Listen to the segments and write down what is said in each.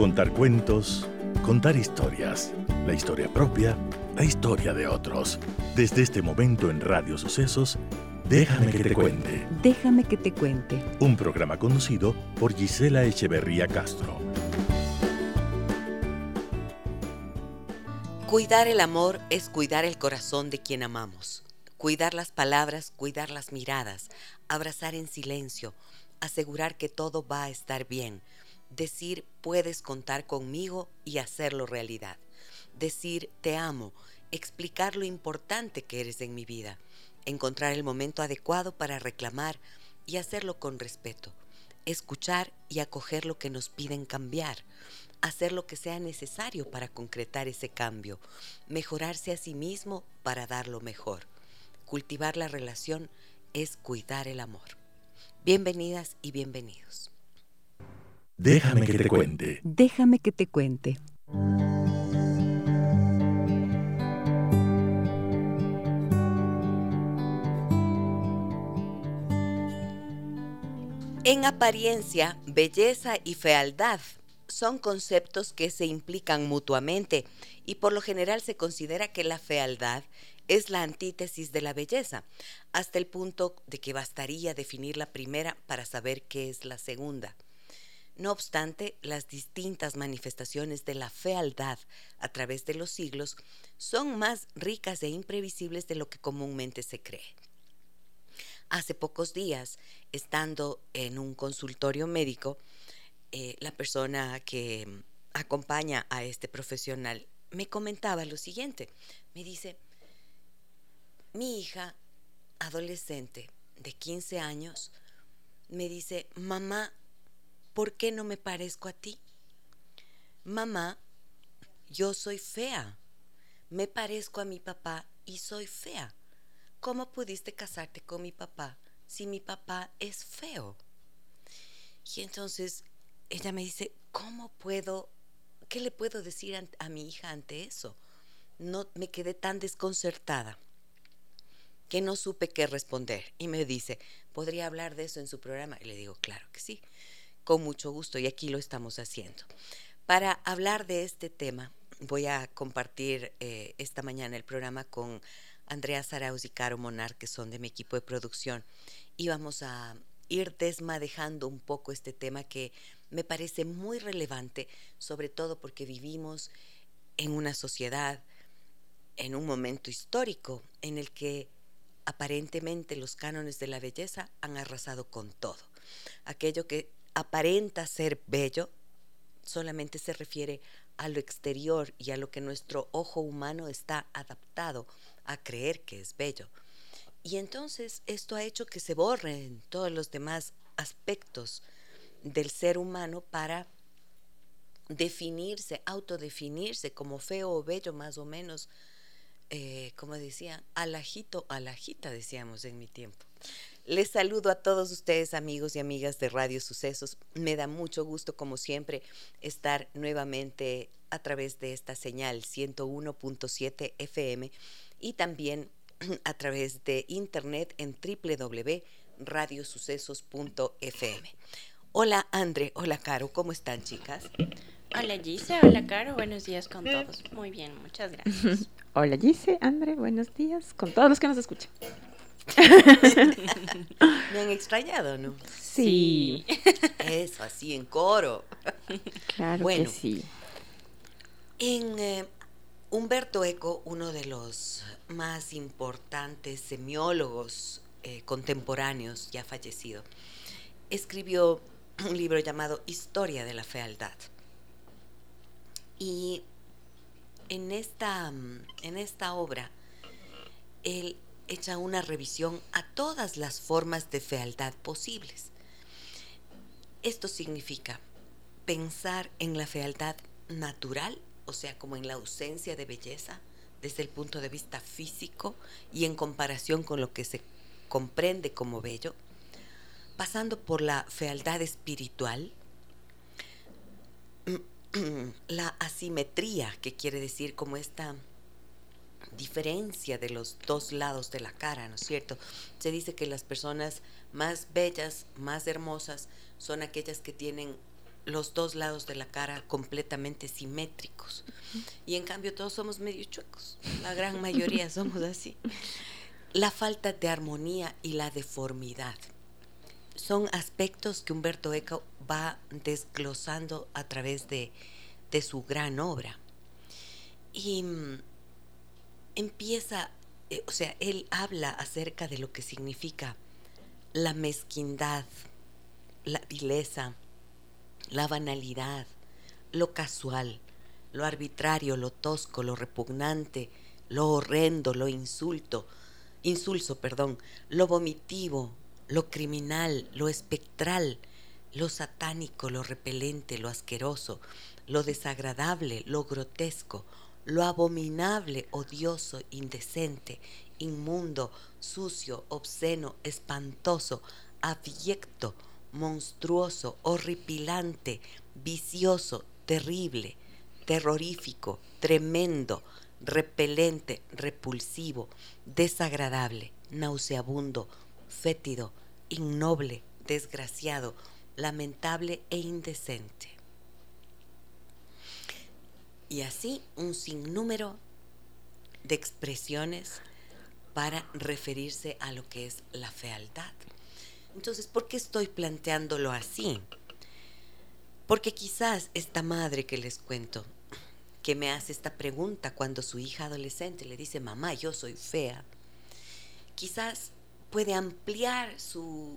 Contar cuentos, contar historias, la historia propia, la historia de otros. Desde este momento en Radio Sucesos, Déjame que te cuente. Déjame que te cuente. Un programa conducido por Gisela Echeverría Castro. Cuidar el amor es cuidar el corazón de quien amamos. Cuidar las palabras, cuidar las miradas, abrazar en silencio, asegurar que todo va a estar bien, decir puedes contar conmigo y hacerlo realidad, decir te amo, explicar lo importante que eres en mi vida encontrar el momento adecuado para reclamar y hacerlo con respeto, escuchar y acoger lo que nos piden cambiar, hacer lo que sea necesario para concretar ese cambio, mejorarse a sí mismo para dar lo mejor. Cultivar la relación es cuidar el amor. Bienvenidas y bienvenidos. Déjame que te cuente. Déjame que te cuente. En apariencia, belleza y fealdad son conceptos que se implican mutuamente y por lo general se considera que la fealdad es la antítesis de la belleza, hasta el punto de que bastaría definir la primera para saber qué es la segunda. No obstante, las distintas manifestaciones de la fealdad a través de los siglos son más ricas e imprevisibles de lo que comúnmente se cree. Hace pocos días, estando en un consultorio médico, eh, la persona que acompaña a este profesional me comentaba lo siguiente. Me dice, mi hija adolescente de 15 años me dice, mamá, ¿por qué no me parezco a ti? Mamá, yo soy fea, me parezco a mi papá y soy fea. ¿cómo pudiste casarte con mi papá si mi papá es feo? Y entonces ella me dice, ¿cómo puedo, qué le puedo decir a, mi hija ante eso? No me quedé tan desconcertada que no supe qué responder. Y me dice, ¿podría hablar de eso en su programa? Y le digo, claro que sí, con mucho gusto, y aquí lo estamos haciendo. Para hablar de este tema, voy a compartir eh, esta mañana el programa con Andrea Saraus y Caro Monar, que son de mi equipo de producción, y vamos a ir desmadejando un poco este tema que me parece muy relevante, sobre todo porque vivimos en una sociedad, en un momento histórico en el que aparentemente los cánones de la belleza han arrasado con todo. Aquello que aparenta ser bello solamente se refiere a lo exterior y a lo que nuestro ojo humano está adaptado a creer que es bello. Y entonces esto ha hecho que se borren todos los demás aspectos del ser humano para definirse, autodefinirse como feo o bello más o menos, eh, como decía, alajito, alajita decíamos en mi tiempo. Les saludo a todos ustedes amigos y amigas de Radio Sucesos. Me da mucho gusto como siempre estar nuevamente a través de esta señal 101.7 FM y también a través de internet en www.radiosucesos.fm. Hola André, hola Caro, ¿cómo están chicas? Hola Gise, hola Caro, buenos días con todos. Muy bien, muchas gracias. hola Gise, André, buenos días con todos los que nos escuchan. Me han extrañado, ¿no? Sí. Eso, así en coro. Claro bueno, que sí. En eh, Humberto Eco, uno de los más importantes semiólogos eh, contemporáneos, ya fallecido, escribió un libro llamado Historia de la Fealdad. Y en esta, en esta obra, él echa una revisión a todas las formas de fealdad posibles. Esto significa pensar en la fealdad natural o sea, como en la ausencia de belleza desde el punto de vista físico y en comparación con lo que se comprende como bello, pasando por la fealdad espiritual, la asimetría, que quiere decir como esta diferencia de los dos lados de la cara, ¿no es cierto? Se dice que las personas más bellas, más hermosas, son aquellas que tienen los dos lados de la cara completamente simétricos. Y en cambio todos somos medio chuecos. La gran mayoría somos así. La falta de armonía y la deformidad son aspectos que Humberto Eco va desglosando a través de, de su gran obra. Y mm, empieza, eh, o sea, él habla acerca de lo que significa la mezquindad, la vileza, la banalidad, lo casual, lo arbitrario, lo tosco, lo repugnante, lo horrendo, lo insulto, insulso, perdón, lo vomitivo, lo criminal, lo espectral, lo satánico, lo repelente, lo asqueroso, lo desagradable, lo grotesco, lo abominable, odioso, indecente, inmundo, sucio, obsceno, espantoso, abyecto, monstruoso, horripilante, vicioso, terrible, terrorífico, tremendo, repelente, repulsivo, desagradable, nauseabundo, fétido, innoble, desgraciado, lamentable e indecente. Y así un sinnúmero de expresiones para referirse a lo que es la fealdad. Entonces, ¿por qué estoy planteándolo así? Porque quizás esta madre que les cuento, que me hace esta pregunta cuando su hija adolescente le dice, mamá, yo soy fea, quizás puede ampliar su,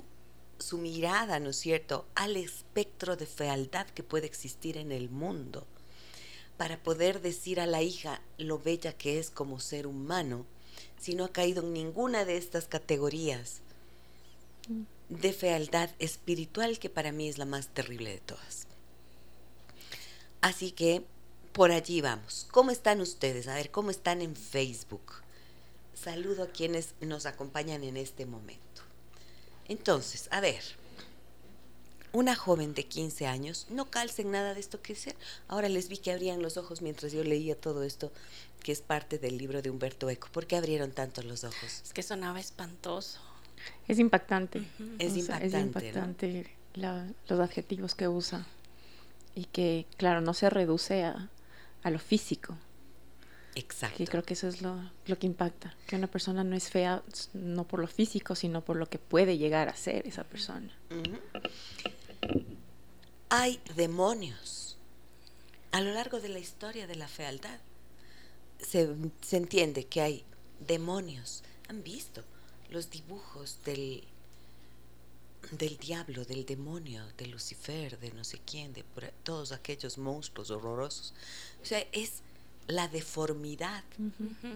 su mirada, ¿no es cierto?, al espectro de fealdad que puede existir en el mundo, para poder decir a la hija lo bella que es como ser humano, si no ha caído en ninguna de estas categorías de fealdad espiritual que para mí es la más terrible de todas. Así que por allí vamos. ¿Cómo están ustedes? A ver, ¿cómo están en Facebook? Saludo a quienes nos acompañan en este momento. Entonces, a ver, una joven de 15 años, no calcen nada de esto que sea. Ahora les vi que abrían los ojos mientras yo leía todo esto, que es parte del libro de Humberto Eco. ¿Por qué abrieron tanto los ojos? Es que sonaba espantoso. Es impactante. Es O sea, impactante. es ¿no? impactante la- los adjetivos que usa. Y que, claro, no se reduce a, a lo físico. Exacto. Que creo que eso es lo, lo que impacta. Que una persona no es fea no por lo físico, sino por lo que puede llegar a ser esa persona. Hay demonios a lo largo de la historia de la fealdad. Se, se entiende que hay demonios. Han visto los dibujos del, del diablo, del demonio, de Lucifer, de no sé quién, de por- todos aquellos monstruos horrorosos. O sea, es la deformidad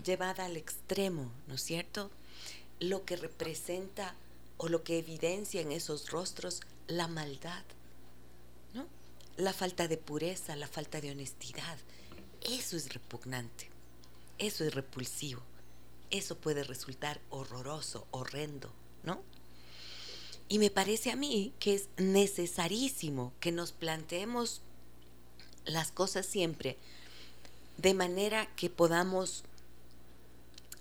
llevada al extremo, ¿no es cierto? Lo que representa o lo que evidencia en esos rostros la maldad. La falta de pureza, la falta de honestidad. Eso es repugnante, eso es repulsivo, eso puede resultar horroroso, horrendo, ¿no? Y me parece a mí que es necesarísimo que nos planteemos las cosas siempre de manera que podamos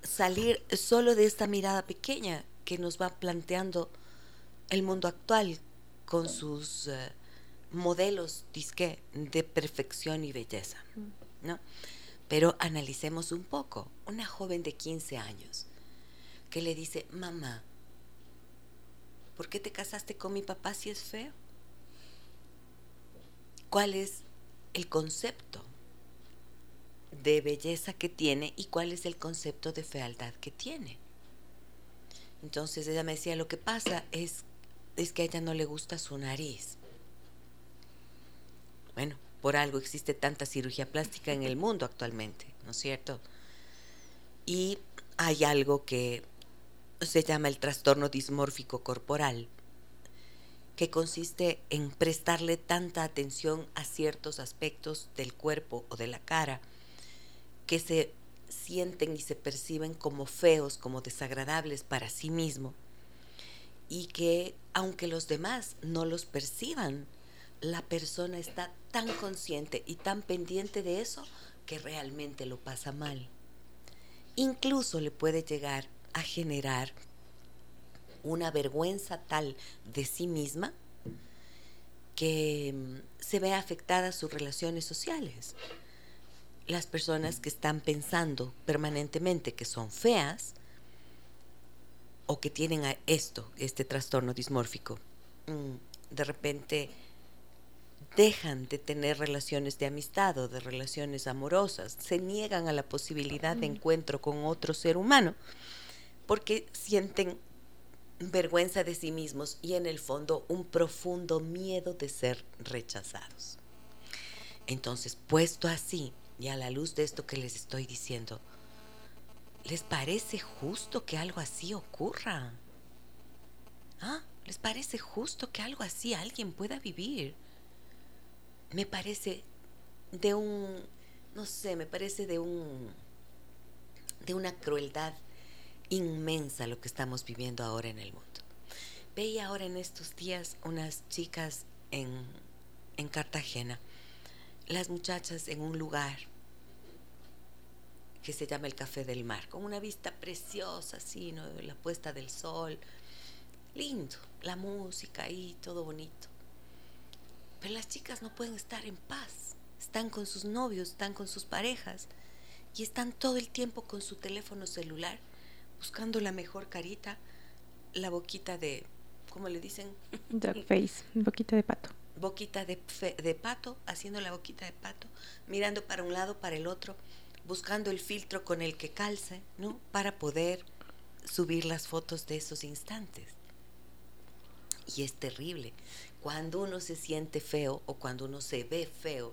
salir solo de esta mirada pequeña que nos va planteando el mundo actual con sus eh, modelos disque de perfección y belleza, ¿no? Pero analicemos un poco. Una joven de 15 años que le dice, mamá, ¿por qué te casaste con mi papá si es feo? ¿Cuál es el concepto de belleza que tiene y cuál es el concepto de fealdad que tiene? Entonces ella me decía, lo que pasa es, es que a ella no le gusta su nariz. Bueno, por algo existe tanta cirugía plástica en el mundo actualmente, ¿no es cierto? Y hay algo que se llama el trastorno dismórfico corporal, que consiste en prestarle tanta atención a ciertos aspectos del cuerpo o de la cara que se sienten y se perciben como feos, como desagradables para sí mismo, y que aunque los demás no los perciban, la persona está tan consciente y tan pendiente de eso que realmente lo pasa mal. Incluso le puede llegar a generar una vergüenza tal de sí misma que mm, se ve afectadas sus relaciones sociales. Las personas que están pensando permanentemente que son feas o que tienen esto, este trastorno dismórfico, mm, de repente dejan de tener relaciones de amistad o de relaciones amorosas, se niegan a la posibilidad de encuentro con otro ser humano porque sienten vergüenza de sí mismos y en el fondo un profundo miedo de ser rechazados. Entonces, puesto así, y a la luz de esto que les estoy diciendo, ¿les parece justo que algo así ocurra? ¿Ah? ¿Les parece justo que algo así alguien pueda vivir? Me parece de un, no sé, me parece de un, de una crueldad inmensa lo que estamos viviendo ahora en el mundo. Veía ahora en estos días unas chicas en, en Cartagena, las muchachas en un lugar que se llama el Café del Mar, con una vista preciosa, así, ¿no? la puesta del sol, lindo, la música y todo bonito. Pero las chicas no pueden estar en paz, están con sus novios, están con sus parejas y están todo el tiempo con su teléfono celular buscando la mejor carita, la boquita de, ¿cómo le dicen? Dog face, boquita de pato. Boquita de, de pato, haciendo la boquita de pato, mirando para un lado, para el otro, buscando el filtro con el que calce, ¿no? Para poder subir las fotos de esos instantes. Y es terrible. Cuando uno se siente feo o cuando uno se ve feo,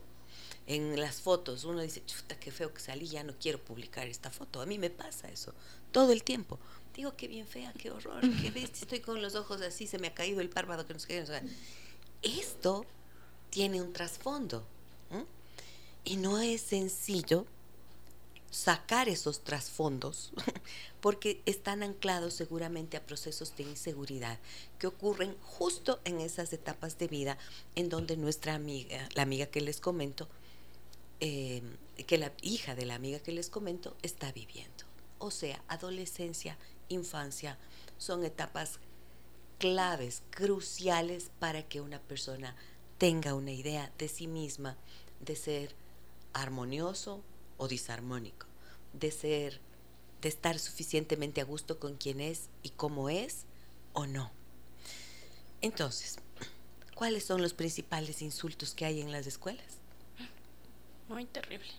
en las fotos uno dice, chuta, qué feo que salí, ya no quiero publicar esta foto. A mí me pasa eso todo el tiempo. Digo, qué bien fea, qué horror, qué bestia, estoy con los ojos así, se me ha caído el párpado, que no sé Esto tiene un trasfondo. Y no es sencillo sacar esos trasfondos porque están anclados seguramente a procesos de inseguridad que ocurren justo en esas etapas de vida en donde nuestra amiga, la amiga que les comento, eh, que la hija de la amiga que les comento está viviendo. O sea, adolescencia, infancia, son etapas claves, cruciales para que una persona tenga una idea de sí misma, de ser armonioso o disarmónico, de ser, de estar suficientemente a gusto con quien es y cómo es o no. Entonces, ¿cuáles son los principales insultos que hay en las escuelas? Muy terrible.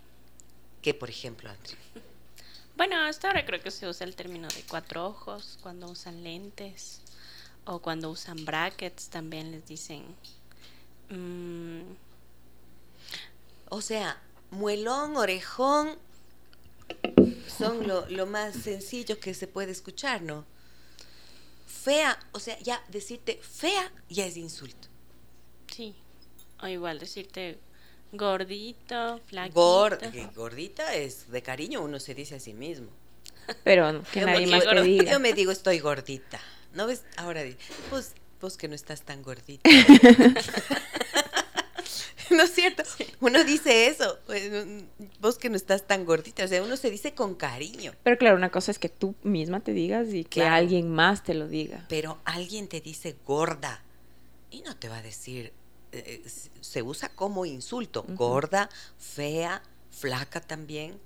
¿Qué, por ejemplo, Andrea? Bueno, hasta ahora creo que se usa el término de cuatro ojos cuando usan lentes o cuando usan brackets también les dicen. Mm, o sea, muelón, orejón son lo, lo, más sencillo que se puede escuchar, ¿no? Fea, o sea, ya decirte fea ya es insulto. Sí, o igual decirte Gordito, flaquito. Gorda, gordita es de cariño, uno se dice a sí mismo. Pero que nadie más te diga. Yo me digo estoy gordita. ¿No ves? Ahora, pues vos que no estás tan gordita. ¿No es cierto? Uno dice eso, pues, vos que no estás tan gordita, o sea, uno se dice con cariño. Pero claro, una cosa es que tú misma te digas y que alguien más te lo diga. Pero alguien te dice gorda y no te va a decir eh, se usa como insulto. Gorda, fea, flaca también.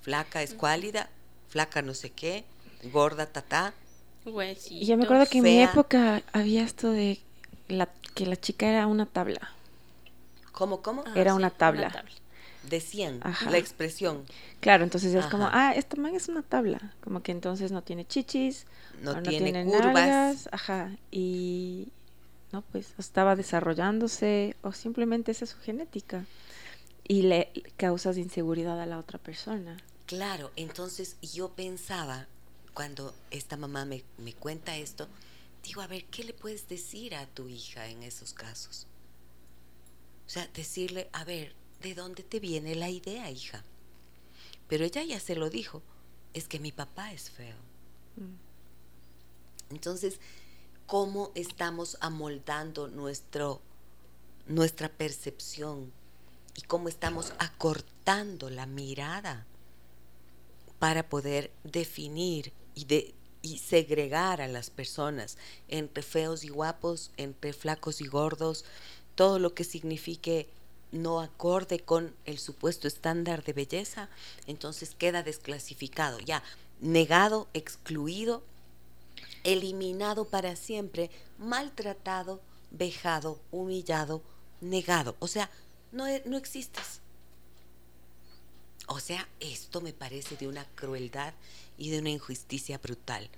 Flaca escuálida, flaca no sé qué, gorda tatá. Y yo me acuerdo que en mi época había esto de la, que la chica era una tabla. ¿Cómo, cómo? Ah, era una, tabla. Decían la expresión. Claro, entonces es como, ah, esta man es una tabla. Como que entonces no tiene chichis, no, tiene, curvas. ajá. Y, ¿no? Pues estaba desarrollándose o simplemente esa es su genética y le causas inseguridad a la otra persona. Claro, entonces yo pensaba, cuando esta mamá me, me cuenta esto, digo, a ver, ¿qué le puedes decir a tu hija en esos casos? O sea, decirle, a ver, ¿de dónde te viene la idea, hija? Pero ella ya se lo dijo, es que mi papá es feo. Mm. Entonces, cómo estamos amoldando nuestro, nuestra percepción y cómo estamos acortando la mirada para poder definir y, de, y segregar a las personas entre feos y guapos, entre flacos y gordos, todo lo que signifique no acorde con el supuesto estándar de belleza, entonces queda desclasificado, ya negado, excluido, eliminado para siempre, maltratado, vejado, humillado, negado. O sea, no, e, no existes. O sea, esto me parece de una crueldad y de una injusticia brutal.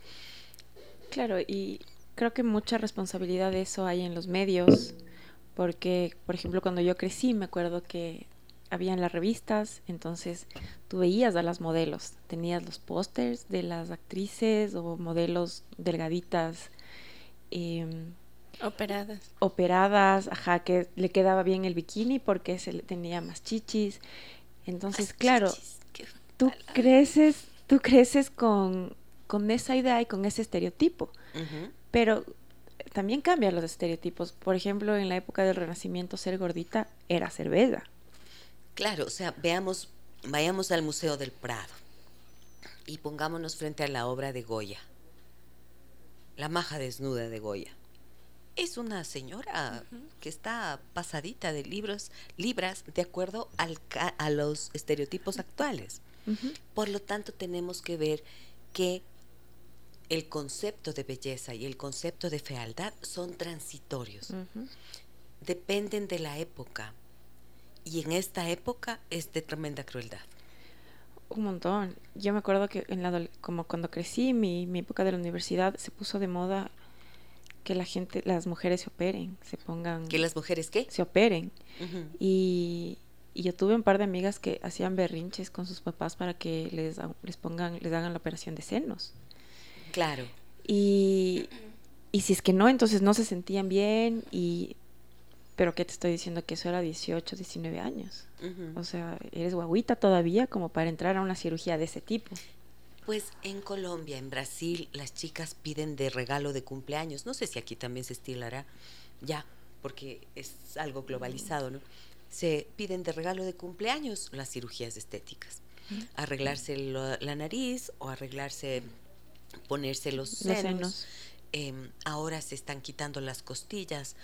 Claro, y creo que mucha responsabilidad de eso hay en los medios, porque, por ejemplo, cuando yo crecí, me acuerdo que habían las revistas, entonces tú veías a las modelos, tenías los pósters de las actrices o modelos delgaditas. Em, operadas. Operadas, ajá, que le quedaba bien el bikini porque se le tenía más chichis. Entonces, claro, tú creces, tú creces con, con, esa idea y con ese estereotipo. Pero también cambian los estereotipos. Por ejemplo, en la época del Renacimiento, ser gordita era ser bella. Claro, o sea, veamos, vayamos al Museo del Prado y pongámonos frente a la obra de Goya, La maja desnuda de Goya. Es una señora que está pasadita de libros, libras de acuerdo al, a los estereotipos actuales. Por lo tanto, tenemos que ver que el concepto de belleza y el concepto de fealdad son transitorios. Dependen de la época y en esta época es de tremenda crueldad. Un montón. Yo me acuerdo que en la, como cuando crecí, mi, mi época de la universidad, se puso de moda que la gente, las mujeres se operen, se pongan... ¿Que las mujeres qué? Se operen. y, y, yo tuve un par de amigas que hacían berrinches con sus papás para que les, les pongan, les hagan la operación de senos. Claro. Y, y si es que no, entonces no se sentían bien y pero ¿qué te estoy diciendo? Que eso era 18, 19 años. O sea, eres guaguita todavía como para entrar a una cirugía de ese tipo. Pues en Colombia, en Brasil, las chicas piden de regalo de cumpleaños. No sé si aquí también se estilará ya, porque es algo globalizado, ¿no? Se piden de regalo de cumpleaños las cirugías estéticas. Arreglarse la nariz o arreglarse, ponerse los senos. Em, ahora se están quitando las costillas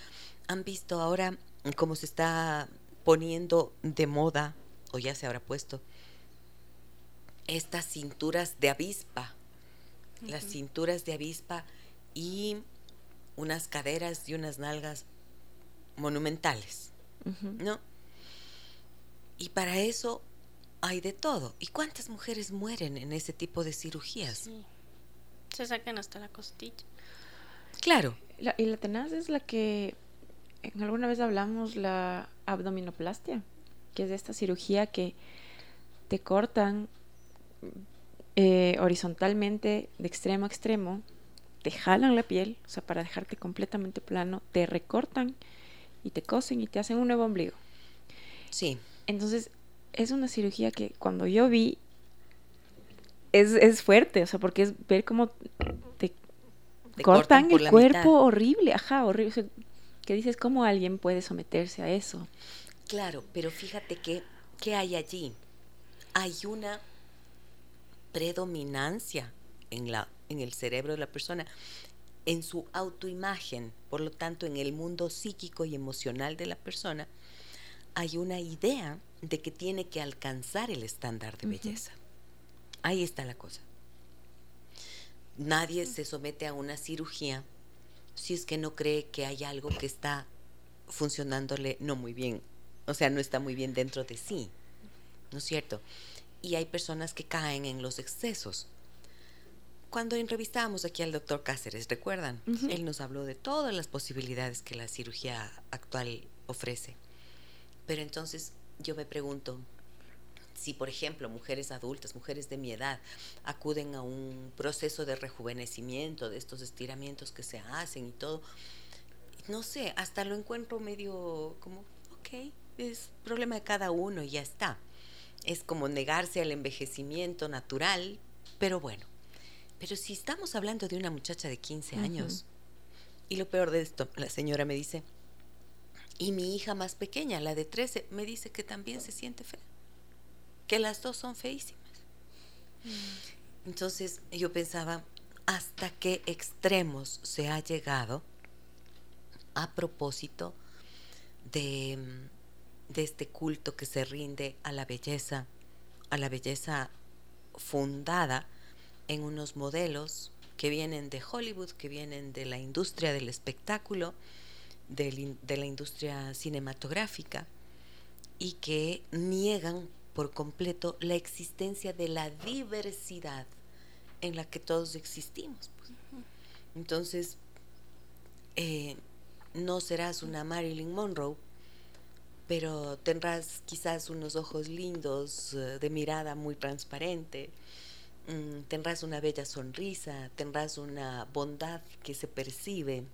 han visto ahora cómo se está poniendo de moda, o ya se habrá puesto, estas cinturas de avispa, las cinturas de avispa y unas caderas y unas nalgas monumentales, ¿no? Y para eso hay de todo. ¿Y cuántas mujeres mueren en ese tipo de cirugías? Se sacan hasta la costilla. Claro. y la tenaz es la que alguna vez hablamos la abdominoplastia, que es esta cirugía que te cortan eh, horizontalmente de extremo a extremo, te jalan la piel, o sea, para dejarte completamente plano, te recortan y te cosen y te hacen un nuevo ombligo. Sí. Entonces, es una cirugía que cuando yo vi, es, es fuerte, o sea, porque es ver cómo te, cortan, el cuerpo horrible, ajá, horrible que dices, ¿cómo alguien puede someterse a eso? Claro, pero fíjate que, ¿qué hay allí? Hay una predominancia en, la, en el cerebro de la persona, en su autoimagen, por lo tanto, en el mundo psíquico y emocional de la persona, hay una idea de que tiene que alcanzar el estándar de belleza. Ahí está la cosa. Nadie se somete a una cirugía si es que no cree que hay algo que está funcionándole no muy bien, o sea, no está muy bien dentro de sí, ¿no es cierto? Y hay personas que caen en los excesos. Cuando entrevistábamos aquí al doctor Cáceres, ¿recuerdan? Él nos habló de todas las posibilidades que la cirugía actual ofrece. Pero entonces yo me pregunto, si, por ejemplo, mujeres adultas, mujeres de mi edad, acuden a un proceso de rejuvenecimiento, de estos estiramientos que se hacen y todo, no sé, hasta lo encuentro medio como, ok, es problema de cada uno y ya está. Es como negarse al envejecimiento natural, pero bueno. Pero si estamos hablando de una muchacha de 15 años, y lo peor de esto, la señora me dice, y mi hija más pequeña, la de 13, me dice que también se siente fea que las dos son feísimas. Mm. Entonces yo pensaba, ¿hasta qué extremos se ha llegado a propósito de, de este culto que se rinde a la belleza, a la belleza fundada en unos modelos que vienen de Hollywood, que vienen de la industria del espectáculo, de, la industria cinematográfica, y que niegan por completo la existencia de la diversidad en la que todos existimos. Pues. Entonces, eh, no serás una Marilyn Monroe, pero tendrás quizás unos ojos lindos, eh, de mirada muy transparente, mm, tendrás una bella sonrisa, tendrás una bondad que se percibe,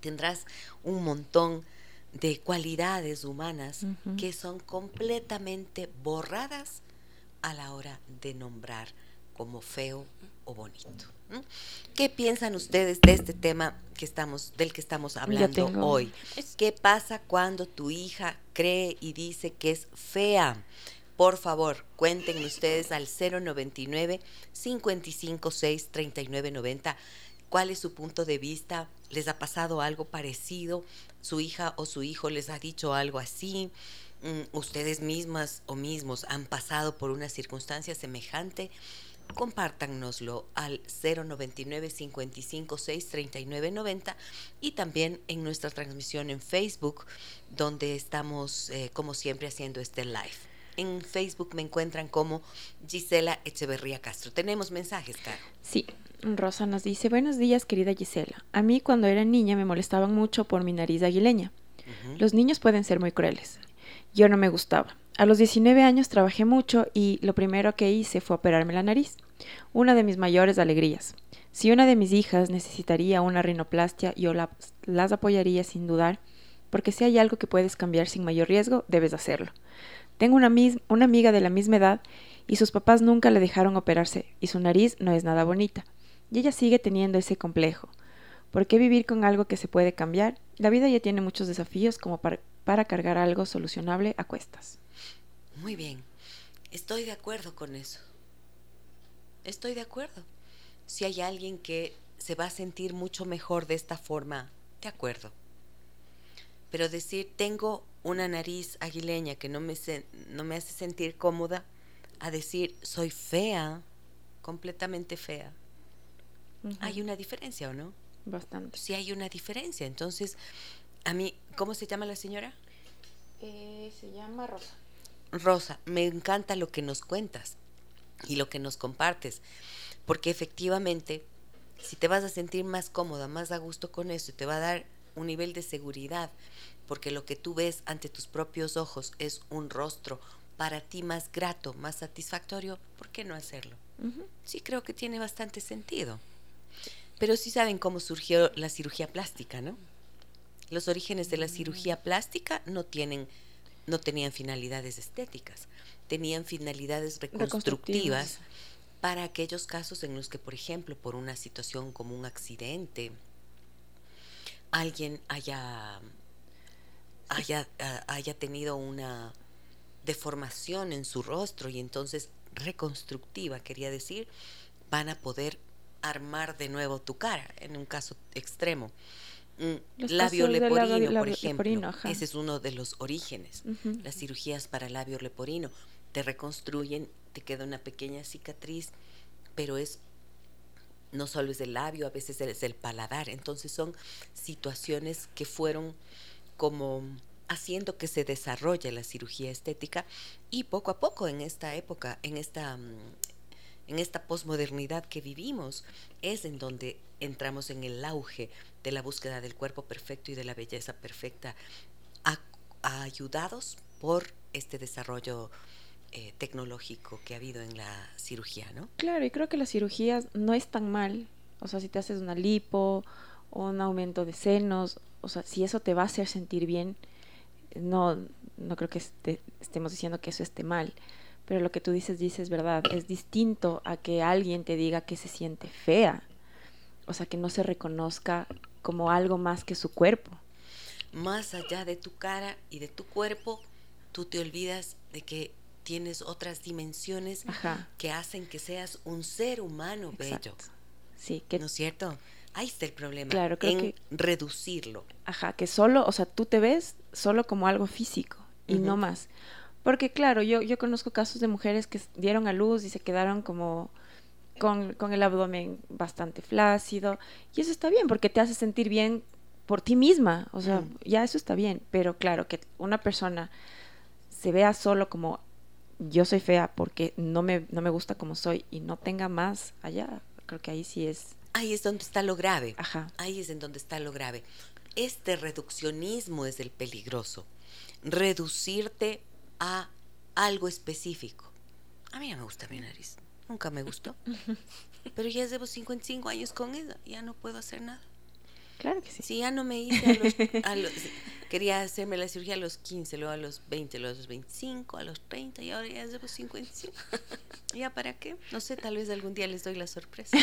tendrás un montón de cualidades humanas que son completamente borradas a la hora de nombrar como feo o bonito. ¿Qué piensan ustedes de este tema que estamos, del que estamos hablando hoy? ¿Qué pasa cuando tu hija cree y dice que es fea? Por favor, cuéntenme ustedes al 099 556 3990 cuál es su punto de vista, les ha pasado algo parecido, su hija o su hijo les ha dicho algo así, mm, ustedes mismas o mismos han pasado por una circunstancia semejante compártanoslo al 099 556 3990 y también en nuestra transmisión en Facebook, donde estamos, eh, como siempre, haciendo este live. En Facebook me encuentran como Gisela Echeverría Castro. Tenemos mensajes, Caro. Sí, Rosa nos dice, buenos días, querida Gisela. A mí cuando era niña me molestaban mucho por mi nariz aguileña. Los niños pueden ser muy crueles. Yo no me gustaba. A los 19 años trabajé mucho y lo primero que hice fue operarme la nariz. Una de mis mayores alegrías. Si una de mis hijas necesitaría una rinoplastia, yo las apoyaría sin dudar, porque si hay algo que puedes cambiar sin mayor riesgo, debes hacerlo. Tengo una, una amiga de la misma edad y sus papás nunca le dejaron operarse y su nariz no es nada bonita. Y ella sigue teniendo ese complejo. ¿Por qué vivir con algo que se puede cambiar? La vida ya tiene muchos desafíos como para, cargar algo solucionable a cuestas. Muy bien, estoy de acuerdo con eso. Estoy de acuerdo. Si hay alguien que se va a sentir mucho mejor de esta forma, de acuerdo. Pero decir, tengo una nariz aguileña que no me, no me hace sentir cómoda, a decir, soy fea, completamente fea. Hay una diferencia, ¿o no? Bastante. Sí hay una diferencia. Entonces, a mí, ¿cómo se llama la señora? Eh, se llama Rosa. Rosa, me encanta lo que nos cuentas y lo que nos compartes, porque efectivamente, si te vas a sentir más cómoda, más a gusto con eso, te va a dar un nivel de seguridad, porque lo que tú ves ante tus propios ojos es un rostro para ti más grato, más satisfactorio, ¿por qué no hacerlo? Sí creo que tiene bastante sentido. Pero sí saben cómo surgió la cirugía plástica, ¿no? Los orígenes de la cirugía plástica no tienen no tenían finalidades estéticas, tenían finalidades reconstructivas para aquellos casos en los que, por ejemplo, por una situación como un accidente, alguien haya, haya, haya tenido una deformación en su rostro y entonces reconstructiva, quería decir, van a poder armar de nuevo tu cara en un caso extremo labio leporino, por ejemplo. ese es uno de los orígenes. Las cirugías para labio leporino te reconstruyen, te queda una pequeña cicatriz, pero es no solo es del labio, a veces es del paladar. Entonces son situaciones que fueron como haciendo que se desarrolle la cirugía estética y poco a poco en esta época, en esta mm, en esta posmodernidad que vivimos, es en donde entramos en el auge de la búsqueda del cuerpo perfecto y de la belleza perfecta, ayudados por este desarrollo eh, tecnológico que ha habido en la cirugía, ¿no? Claro, y creo que la cirugía no es tan mal. O sea, si te haces una lipo o un aumento de senos, o sea, si eso te va a hacer sentir bien, no, no creo que estemos diciendo que eso esté mal pero lo que tú dices, dices verdad, es distinto a que alguien te diga que se siente fea, o sea, que no se reconozca como algo más que su cuerpo. Más allá de tu cara y de tu cuerpo, tú te olvidas de que tienes otras dimensiones que hacen que seas un ser humano bello. Sí, que ¿No es cierto? Ahí está el problema. Claro, en reducirlo. Ajá, que solo, o sea, tú te ves solo como algo físico y no más. Porque claro, yo, yo conozco casos de mujeres que dieron a luz y se quedaron como con, con, el abdomen bastante flácido. Y eso está bien, porque te hace sentir bien por ti misma. O sea, ya eso está bien. Pero claro, que una persona se vea solo como yo soy fea porque no me, no me gusta como soy y no tenga más allá, creo que ahí sí es... Ahí es donde está lo grave. Ajá. Ahí es en donde está lo grave. Este reduccionismo es el peligroso. Reducirte a algo específico. A mí no me gusta mi nariz. Nunca me gustó. Pero ya llevo 55 años con ella. Ya no puedo hacer nada. Claro que sí. Si ya no me hice a los, quería hacerme la cirugía a los 15, luego a los 20, luego a los 25, a los 30 y ahora ya llevo 55. ¿Ya para qué? No sé, tal vez algún día les doy la sorpresa.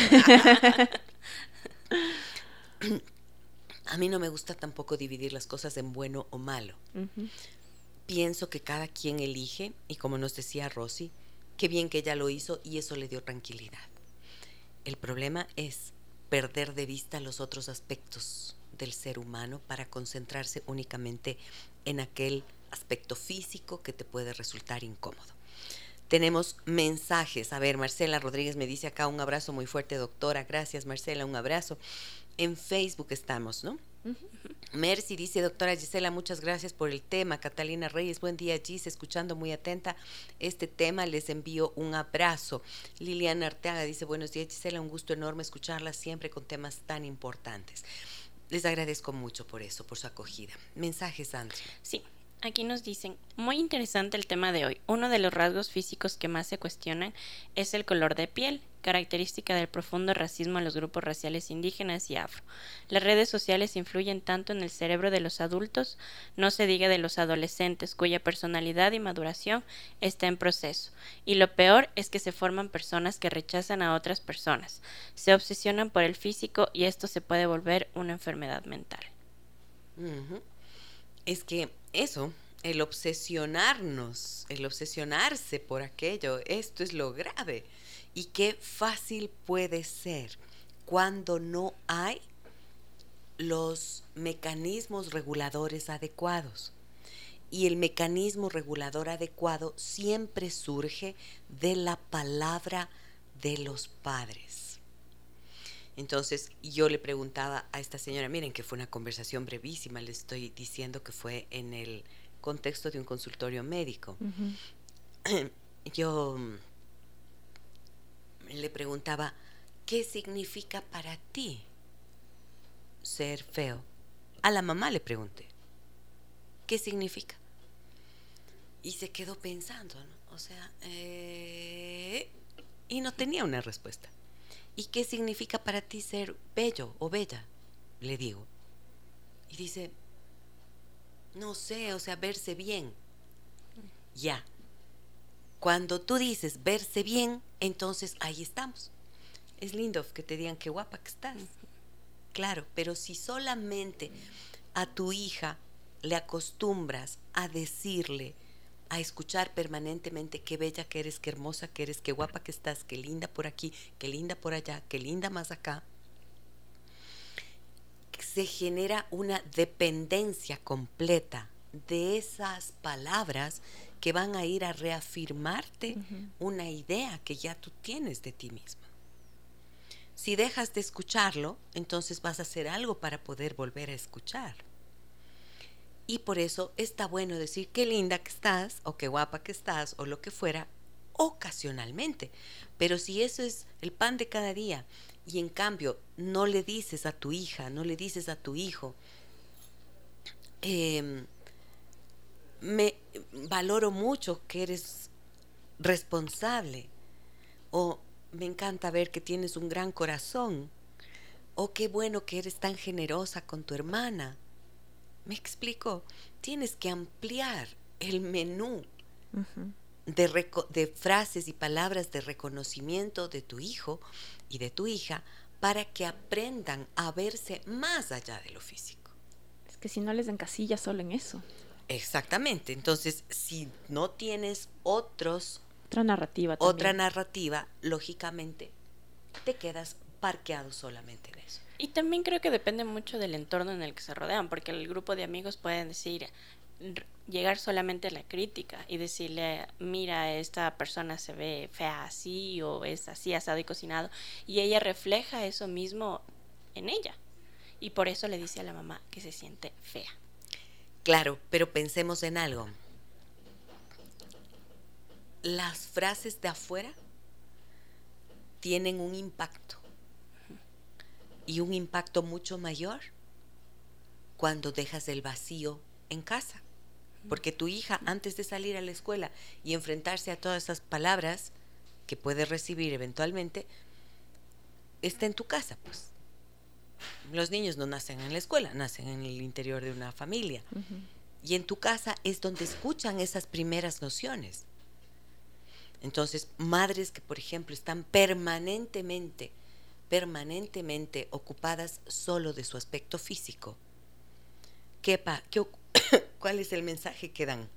a mí no me gusta tampoco dividir las cosas en bueno o malo. Pienso que cada quien elige, y como nos decía Rosy, qué bien que ella lo hizo y eso le dio tranquilidad. El problema es perder de vista los otros aspectos del ser humano para concentrarse únicamente en aquel aspecto físico que te puede resultar incómodo. Tenemos mensajes. A ver, Marcela Rodríguez me dice acá un abrazo muy fuerte, doctora. Gracias, Marcela, un abrazo. En Facebook estamos, ¿no? Mercy dice, doctora Gisela, muchas gracias por el tema. Catalina Reyes, buen día, Gis, escuchando muy atenta este tema, les envío un abrazo. Liliana Arteaga dice, buenos días, Gisela, un gusto enorme escucharla siempre con temas tan importantes. Les agradezco mucho por eso, por su acogida. Mensajes, Sandra. Sí, Aquí nos dicen, muy interesante el tema de hoy. Uno de los rasgos físicos que más se cuestionan es el color de piel, característica del profundo racismo en los grupos raciales indígenas y afro. Las redes sociales influyen tanto en el cerebro de los adultos, no se diga de los adolescentes, cuya personalidad y maduración está en proceso. Y lo peor es que se forman personas que rechazan a otras personas, se obsesionan por el físico y esto se puede volver una enfermedad mental. Es que eso, el obsesionarnos, el obsesionarse por aquello, esto es lo grave. Y qué fácil puede ser cuando no hay los mecanismos reguladores adecuados. Y el mecanismo regulador adecuado siempre surge de la palabra de los padres. Entonces yo le preguntaba a esta señora, miren que fue una conversación brevísima, le estoy diciendo que fue en el contexto de un consultorio médico. Yo mm, le preguntaba, ¿qué significa para ti ser feo? A la mamá le pregunté, ¿qué significa? Y se quedó pensando, ¿no? O sea, eh, y no tenía una respuesta. ¿Y qué significa para ti ser bello o bella? Le digo. Y dice, no sé, o sea, verse bien. Ya. Cuando tú dices verse bien, entonces ahí estamos. Es lindo que te digan qué guapa que estás. Claro, pero si solamente a tu hija le acostumbras a decirle, a escuchar permanentemente qué bella que eres, qué hermosa que eres, qué guapa que estás, qué linda por aquí, qué linda por allá, qué linda más acá, se genera una dependencia completa de esas palabras que van a ir a reafirmarte una idea que ya tú tienes de ti misma. Si dejas de escucharlo, entonces vas a hacer algo para poder volver a escuchar. Y por eso está bueno decir qué linda que estás o qué guapa que estás o lo que fuera ocasionalmente. Pero si eso es el pan de cada día y en cambio no le dices a tu hija, no le dices a tu hijo, em, me valoro mucho que eres responsable o me encanta ver que tienes un gran corazón o qué bueno que eres tan generosa con tu hermana me explico, tienes que ampliar el menú de, de frases y palabras de reconocimiento de tu hijo y de tu hija para que aprendan a verse más allá de lo físico. Es que si no les encasilla solo en eso. Exactamente. Entonces, si no tienes otros otra narrativa otra narrativa, lógicamente te quedas parqueados solamente en eso. Y también creo que depende mucho del entorno en el que se rodean, porque el grupo de amigos pueden decir, llegar solamente a la crítica y decirle, mira, esta persona se ve fea así o es así asado y cocinado, y ella refleja eso mismo en ella. Y por eso le dice a la mamá que se siente fea. Claro, pero pensemos en algo. Las frases de afuera tienen un impacto y un impacto mucho mayor cuando dejas el vacío en casa. Porque tu hija, antes de salir a la escuela y enfrentarse a todas esas palabras que puede recibir eventualmente, está en tu casa, pues. Los niños no nacen en la escuela, nacen en el interior de una familia. Y en tu casa es donde escuchan esas primeras nociones. Entonces, madres que, por ejemplo, están permanentemente, permanentemente ocupadas solo de su aspecto físico, ¿qué, qué, ¿cuál es el mensaje que dan?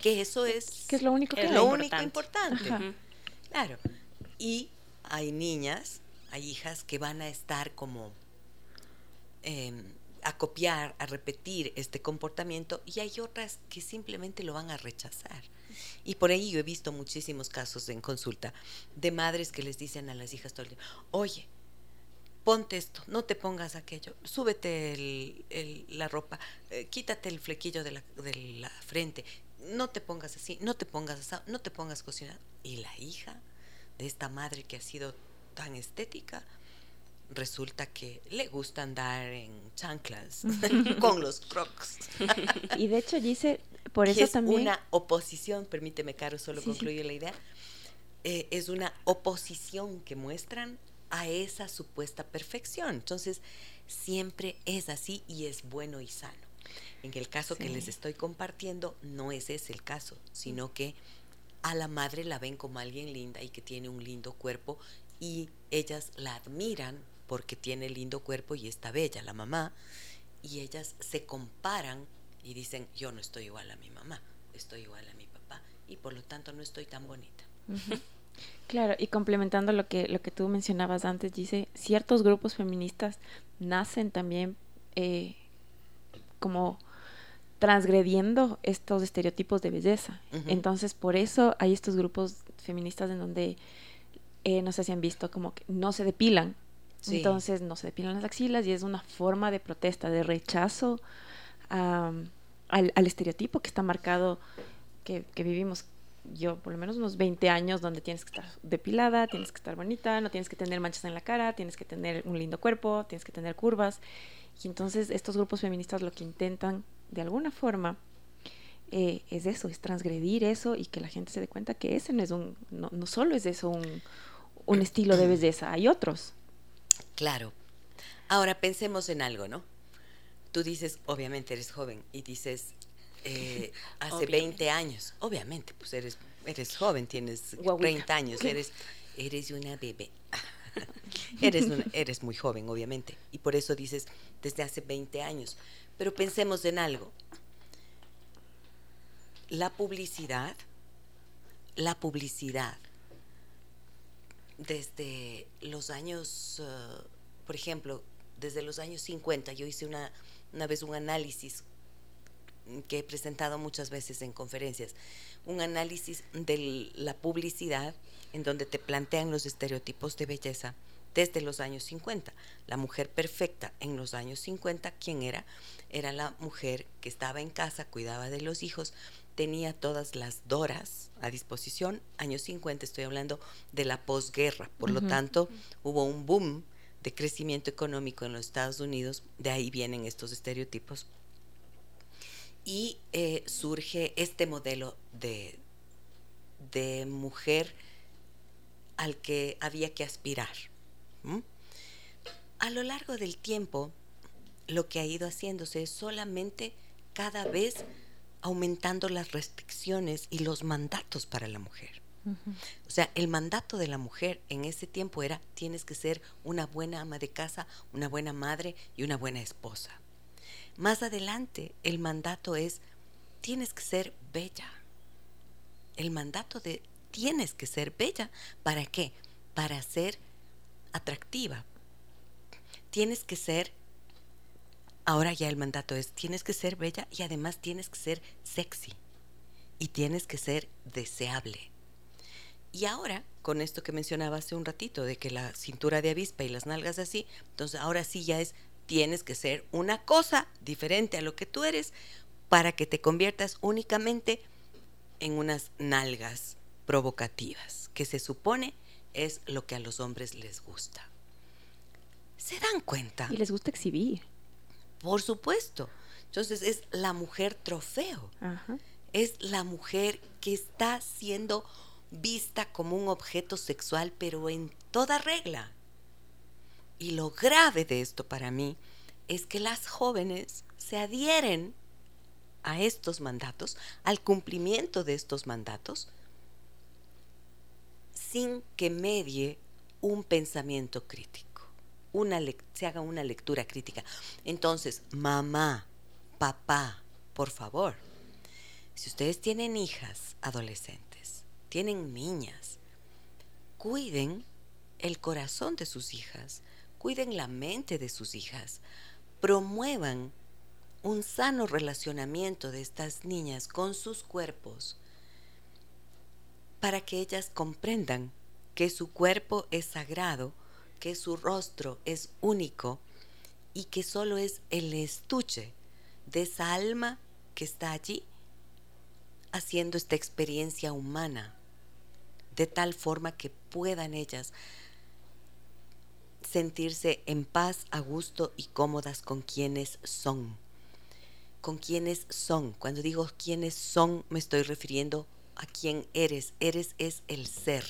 Que eso es, que es lo único, que es lo único importante. Claro. Y hay niñas, hay hijas que van a estar como em, a copiar, a repetir este comportamiento y hay otras que simplemente lo van a rechazar. Y por ahí yo he visto muchísimos casos en consulta de madres que les dicen a las hijas todo el día, oye, ponte esto, no te pongas aquello, súbete la ropa, eh, quítate el flequillo de la, de la, frente, no te pongas así, no te pongas así, no te pongas cocinado. Y la hija de esta madre que ha sido tan estética, resulta que le gusta andar en chanclas con los crocs. y de hecho dice, por eso es una oposición, permíteme Caro, solo concluyo la idea, eh, es una oposición que muestran a esa supuesta perfección. Entonces, siempre es así y es bueno y sano. En el caso que les estoy compartiendo, no es ese el caso, sino que a la madre la ven como alguien linda y que tiene un lindo cuerpo y ellas la admiran porque tiene lindo cuerpo y está bella, la mamá, y ellas se comparan y dicen, yo no estoy igual a mi mamá, estoy igual a mi papá y por lo tanto no estoy tan bonita. Claro, y complementando lo que, lo que tú mencionabas antes, dice, ciertos grupos feministas nacen también eh, como transgrediendo estos estereotipos de belleza. Entonces, por eso hay estos grupos feministas en donde, eh, no sé si han visto, como que no se depilan. Entonces, no se depilan las axilas y es una forma de protesta, de rechazo al, al, estereotipo que está marcado, que, vivimos yo por lo menos unos 20 años donde tienes que estar depilada, tienes que estar bonita, no tienes que tener manchas en la cara, tienes que tener un lindo cuerpo, tienes que tener curvas. Y entonces estos grupos feministas lo que intentan de alguna forma eh, es eso, es transgredir eso y que la gente se dé cuenta que ese no es un, no, no solo es eso un, un estilo de belleza, hay otros. Claro. Ahora pensemos en algo, ¿no? Tú dices, obviamente eres joven, y dices, eh, hace 20 años. Obviamente, pues eres, eres joven, tienes 30 años, eres, eres una bebé. eres, eres muy joven, obviamente. Y por eso dices, desde hace 20 años. Pero pensemos en algo. La publicidad, la publicidad, desde los años, uh, por ejemplo, desde los años 50, yo hice una, una vez un análisis que he presentado muchas veces en conferencias, un análisis de la publicidad en donde te plantean los estereotipos de belleza desde los años 50. La mujer perfecta en los años 50, ¿quién era? Era la mujer que estaba en casa, cuidaba de los hijos, tenía todas las doras a disposición. Años 50, estoy hablando de la posguerra. Por lo tanto, hubo un boom de crecimiento económico en los Estados Unidos, de ahí vienen estos estereotipos y eh, surge este modelo de, de, mujer al que había que aspirar. A lo largo del tiempo, lo que ha ido haciéndose es solamente cada vez aumentando las restricciones y los mandatos para la mujer. O sea, el mandato de la mujer en ese tiempo era tienes que ser una buena ama de casa, una buena madre y una buena esposa. Más adelante el mandato es, tienes que ser bella. El mandato de tienes que ser bella. ¿Para qué? Para ser atractiva. Tienes que ser, ahora ya el mandato es, tienes que ser bella y además tienes que ser sexy y tienes que ser deseable. Y ahora, con esto que mencionaba hace un ratito, de que la cintura de avispa y las nalgas así, entonces ahora sí ya es, tienes que ser una cosa diferente a lo que tú eres para que te conviertas únicamente en unas nalgas provocativas, que se supone es lo que a los hombres les gusta. ¿Se dan cuenta? Y les gusta exhibir. Por supuesto. Entonces es la mujer trofeo. Es la mujer que está siendo vista como un objeto sexual, pero en toda regla. Y lo grave de esto para mí es que las jóvenes se adhieren a estos mandatos, al cumplimiento de estos mandatos, sin que medie un pensamiento crítico, una se haga una lectura crítica. Entonces, mamá, papá, por favor, si ustedes tienen hijas adolescentes, tienen niñas, cuiden el corazón de sus hijas, cuiden la mente de sus hijas, promuevan un sano relacionamiento de estas niñas con sus cuerpos para que ellas comprendan que su cuerpo es sagrado, que su rostro es único y que solo es el estuche de esa alma que está allí haciendo esta experiencia humana, de tal forma que puedan ellas sentirse en paz, a gusto y cómodas con quienes son con quienes son. Cuando digo quiénes son, me estoy refiriendo a quién eres. Eres es el ser,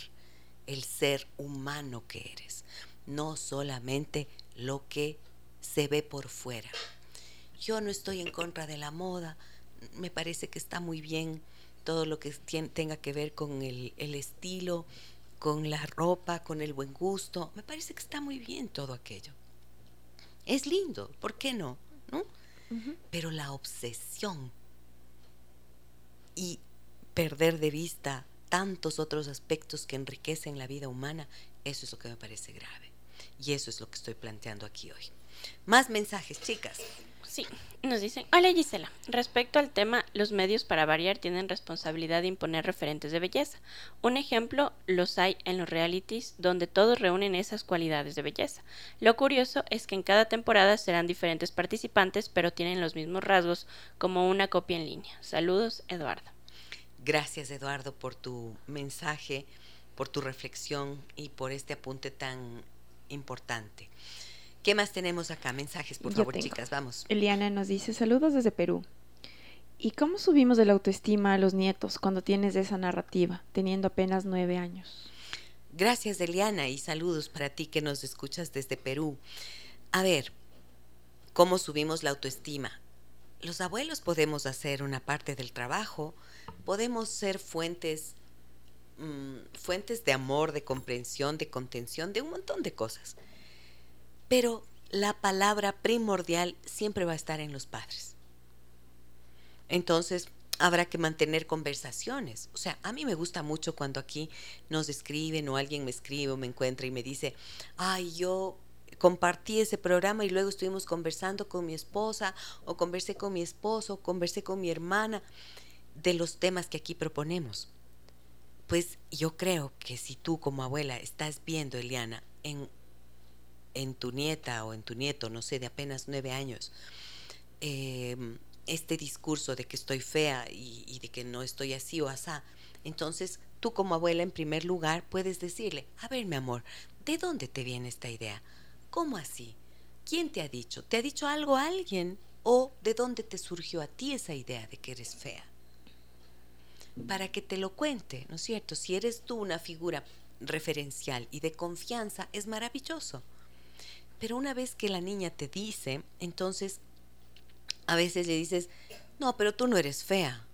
el ser humano que eres, no solamente lo que se ve por fuera. Yo no estoy en contra de la moda, me parece que está muy bien todo lo que tenga que ver con el, el estilo, con la ropa, con el buen gusto. Me parece que está muy bien todo aquello. Es lindo, ¿por qué no? ¿No? pero la obsesión y perder de vista tantos otros aspectos que enriquecen la vida humana, eso es lo que me parece grave. Y eso es lo que estoy planteando aquí hoy. Más mensajes, chicas. Sí, nos dicen, hola Gisela, respecto al tema, los medios para variar tienen responsabilidad de imponer referentes de belleza. Un ejemplo los hay en los realities donde todos reúnen esas cualidades de belleza. Lo curioso es que en cada temporada serán diferentes participantes, pero tienen los mismos rasgos como una copia en línea. Saludos, Eduardo. Gracias, Eduardo, por tu mensaje, por tu reflexión y por este apunte tan importante. ¿Qué más tenemos acá? Mensajes, por favor, chicas, vamos. Eliana nos dice, saludos desde Perú. ¿Y cómo subimos de la autoestima a los nietos cuando tienes esa narrativa, teniendo apenas nueve años? Gracias, Eliana, y saludos para ti que nos escuchas desde Perú. A ver, ¿cómo subimos la autoestima? Los abuelos podemos hacer una parte del trabajo, podemos ser fuentes, mm, fuentes de amor, de comprensión, de contención, de un montón de cosas. Pero la palabra primordial siempre va a estar en los padres. Entonces, habrá que mantener conversaciones. O sea, a mí me gusta mucho cuando aquí nos escriben o alguien me escribe o me encuentra y me dice, ay, yo compartí ese programa y luego estuvimos conversando con mi esposa o conversé con mi esposo, o conversé con mi hermana de los temas que aquí proponemos. Pues yo creo que si tú como abuela estás viendo, Eliana, en en tu nieta o en tu nieto, no sé, de apenas nueve años, em, este discurso de que estoy fea y, de que no estoy así o asá, entonces tú como abuela en primer lugar puedes decirle, a ver mi amor, ¿de dónde te viene esta idea? ¿Cómo así? ¿Quién te ha dicho? ¿Te ha dicho algo alguien? ¿O de dónde te surgió a ti esa idea de que eres fea? Para que te lo cuente, ¿no es cierto? Si eres tú una figura referencial y de confianza, es maravilloso. Pero una vez que la niña te dice, entonces a veces le dices, no, pero tú no eres fea.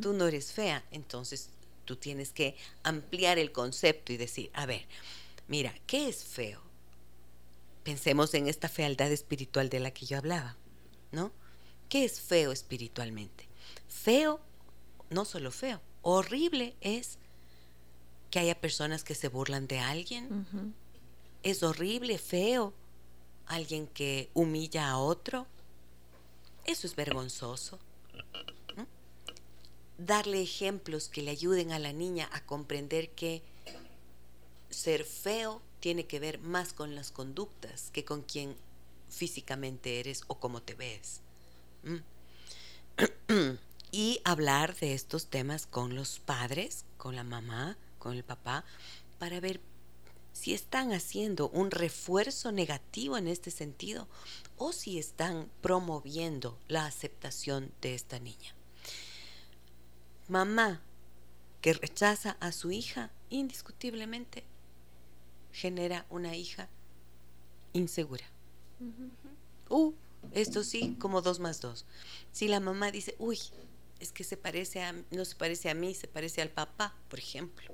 Tú no eres fea. Entonces tú tienes que ampliar el concepto y decir, a ver, mira, ¿qué es feo? Pensemos en esta fealdad espiritual de la que yo hablaba, ¿no? ¿Qué es feo espiritualmente? Feo, no solo feo, horrible es que haya personas que se burlan de alguien, es horrible, feo. Alguien que humilla a otro. Eso es vergonzoso. Darle ejemplos que le ayuden a la niña a comprender que ser feo tiene que ver más con las conductas que con quién físicamente eres o cómo te ves. y hablar de estos temas con los padres, con la mamá, con el papá, para ver si están haciendo un refuerzo negativo en este sentido o si están promoviendo la aceptación de esta niña. Mamá que rechaza a su hija, indiscutiblemente genera una hija insegura. Uh, esto sí, como dos más dos. Si la mamá dice, uy, es que se parece a, no se parece a mí, se parece al papá, por ejemplo.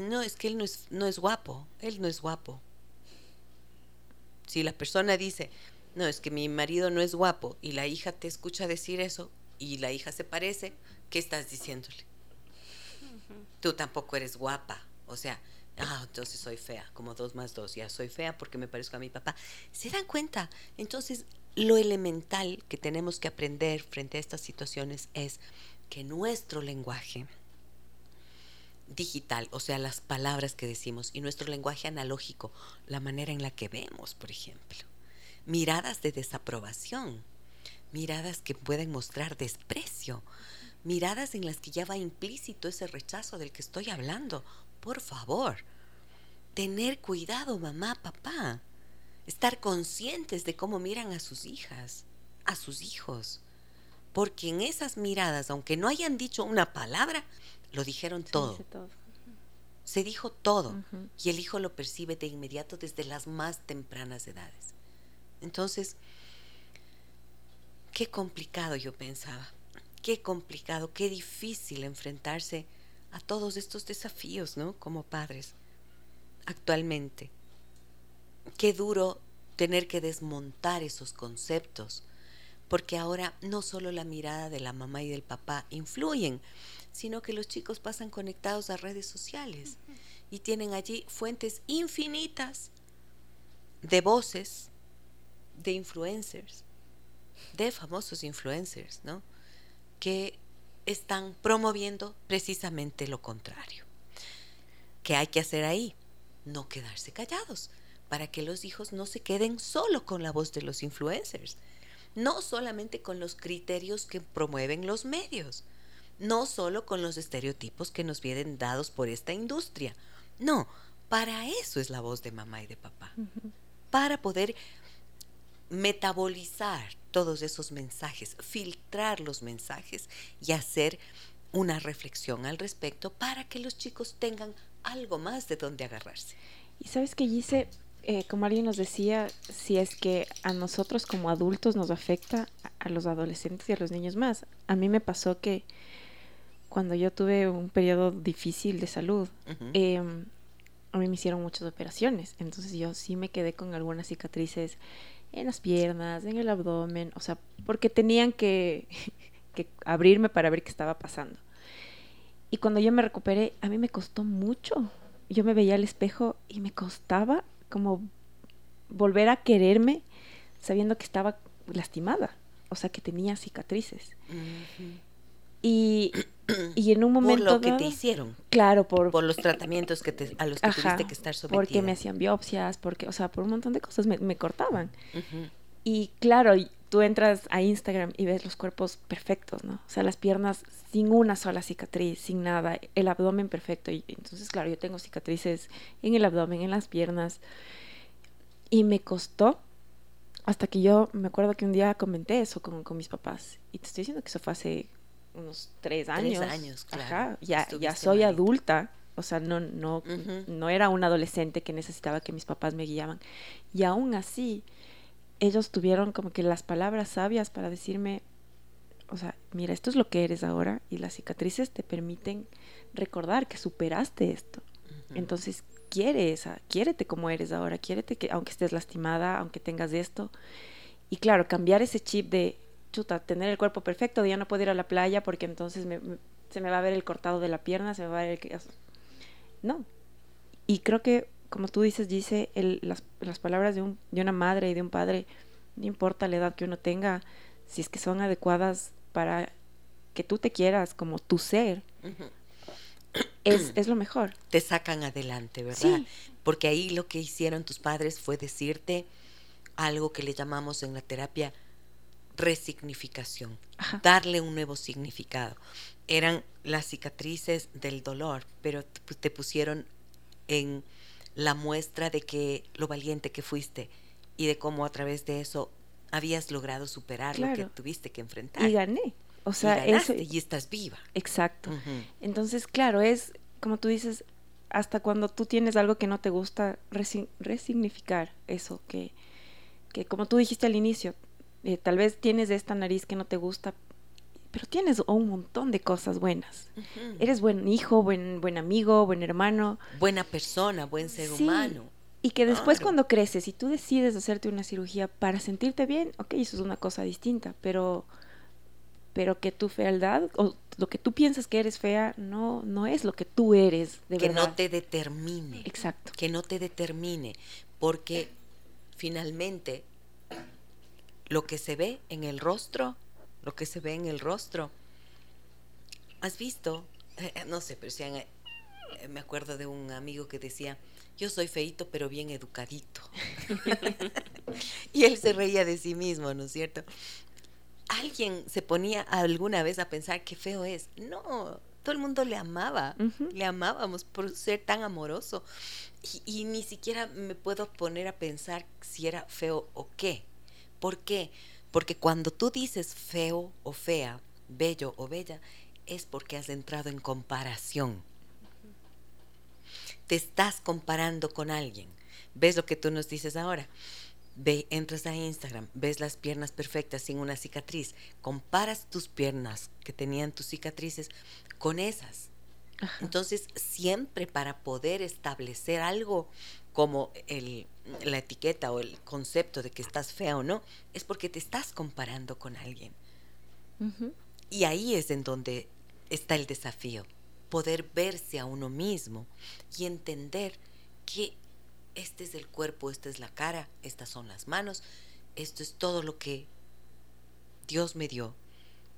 No, es que él no es, no es guapo, él no es guapo. Si la persona dice, no, es que mi marido no es guapo y la hija te escucha decir eso y la hija se parece, ¿qué estás diciéndole? Tú tampoco eres guapa. O sea, ah, entonces soy fea, como dos más dos, ya soy fea porque me parezco a mi papá. ¿Se dan cuenta? Entonces, lo elemental que tenemos que aprender frente a estas situaciones es que nuestro lenguaje digital, o sea, las palabras que decimos, y nuestro lenguaje analógico, la manera en la que vemos, por ejemplo, miradas de desaprobación, miradas que pueden mostrar desprecio, miradas en las que ya va implícito ese rechazo del que estoy hablando. Por favor, tener cuidado, mamá, papá estar conscientes de cómo miran a sus hijas, a sus hijos. Porque en esas miradas, aunque no hayan dicho una palabra, lo dijeron todo. Se dijo todo. Y el hijo lo percibe de inmediato desde las más tempranas edades. Entonces, qué complicado yo pensaba. Qué complicado, qué difícil enfrentarse a todos estos desafíos, ¿no? Como padres, actualmente qué duro tener que desmontar esos conceptos, porque ahora no solo la mirada de la mamá y del papá influyen, sino que los chicos pasan conectados a redes sociales y tienen allí fuentes infinitas de voces de influencers, de famosos influencers, ¿no? Que están promoviendo precisamente lo contrario. ¿Qué hay que hacer ahí? No quedarse callados, para que los hijos no se queden solo con la voz de los influencers, no solamente con los criterios que promueven los medios, no solo con los estereotipos que nos vienen dados por esta industria. No, para eso es la voz de mamá y de papá, para poder metabolizar todos esos mensajes, filtrar los mensajes y hacer una reflexión al respecto para que los chicos tengan algo más de donde agarrarse. Y sabes que Gise, eh, como alguien nos decía, si es que a nosotros como adultos nos afecta, a los adolescentes y a los niños más. A mí me pasó que cuando yo tuve un periodo difícil de salud, em, a mí me hicieron muchas operaciones, entonces yo sí me quedé con algunas cicatrices en las piernas, en el abdomen, o sea, porque tenían que, que abrirme para ver qué estaba pasando. Y cuando yo me recuperé, a mí me costó mucho. Yo me veía al espejo y me costaba como volver a quererme sabiendo que estaba lastimada, o sea, que tenía cicatrices. Y, y, en un momento... Por lo que te hicieron. Claro, por... Por los tratamientos que te, a los que tuviste que estar sometida. Porque me hacían biopsias, porque, o sea, por un montón de cosas me, me cortaban. Y claro, tú entras a Instagram y ves los cuerpos perfectos, ¿no? O sea, las piernas sin una sola cicatriz, sin nada, el abdomen perfecto. Y entonces, claro, yo tengo cicatrices en el abdomen, en las piernas. Y me costó hasta que yo me acuerdo que un día comenté eso con, con mis papás. Y te estoy diciendo que eso fue hace unos tres años. Tres años, claro. Ajá, ya, ya soy adulta. O sea, no, no, no era un adolescente que necesitaba que mis papás me guiaban. Y aún así, ellos tuvieron como que las palabras sabias para decirme, o sea, mira, esto es lo que eres ahora y las cicatrices te permiten recordar que superaste esto. Entonces, quiere esa, quiérete como eres ahora, quiérete que aunque estés lastimada, aunque tengas esto. Y claro, cambiar ese chip de, chuta, tener el cuerpo perfecto, ya no puedo ir a la playa porque entonces se me va a ver el cortado de la pierna, se me va a ver el... No. Y creo que como tú dices, dice las, las, palabras de, un, de una madre y de un padre, no importa la edad que uno tenga, si es que son adecuadas para que tú te quieras como tu ser, es, es, lo mejor. Te sacan adelante, ¿verdad? Porque ahí lo que hicieron tus padres fue decirte algo que le llamamos en la terapia resignificación, darle un nuevo significado. Eran las cicatrices del dolor, pero te pusieron en la muestra de que lo valiente que fuiste y de cómo a través de eso habías logrado superar lo que tuviste que enfrentar. Y gané. O sea, y, y estás viva. Exacto. Entonces, claro, es como tú dices, hasta cuando tú tienes algo que no te gusta, resignificar eso, que, que como tú dijiste al inicio, eh, tal vez tienes esta nariz que no te gusta, pero tienes un montón de cosas buenas. Eres buen hijo, buen, buen amigo, buen hermano. Buena persona, buen ser humano. Y que después cuando creces y tú decides hacerte una cirugía para sentirte bien, ok, eso es una cosa distinta, pero, pero que tu fealdad o lo que tú piensas que eres fea no, no es lo que tú eres de que no te determine. Exacto. Que no te determine, porque finalmente lo que se ve en el rostro, lo que se ve en el rostro. ¿Has visto? Eh, eh, no sé, pero si eh, me acuerdo de un amigo que decía, yo soy feito pero bien educadito. y él se reía de sí mismo, ¿no es cierto? ¿Alguien se ponía alguna vez a pensar qué feo es? No, todo el mundo le amaba, le amábamos por ser tan amoroso. y, ni siquiera me puedo poner a pensar si era feo o qué. ¿Por qué? Porque cuando tú dices feo o fea, bello o bella, es porque has entrado en comparación. Te estás comparando con alguien. ¿Ves lo que tú nos dices ahora? Ve, entras a Instagram, ves las piernas perfectas sin una cicatriz, comparas tus piernas que tenían tus cicatrices con esas. Entonces, siempre para poder establecer algo como el, la etiqueta o el concepto de que estás fea o no, es porque te estás comparando con alguien. Y ahí es en donde está el desafío, poder verse a uno mismo y entender que este es el cuerpo, esta es la cara, estas son las manos, esto es todo lo que Dios me dio,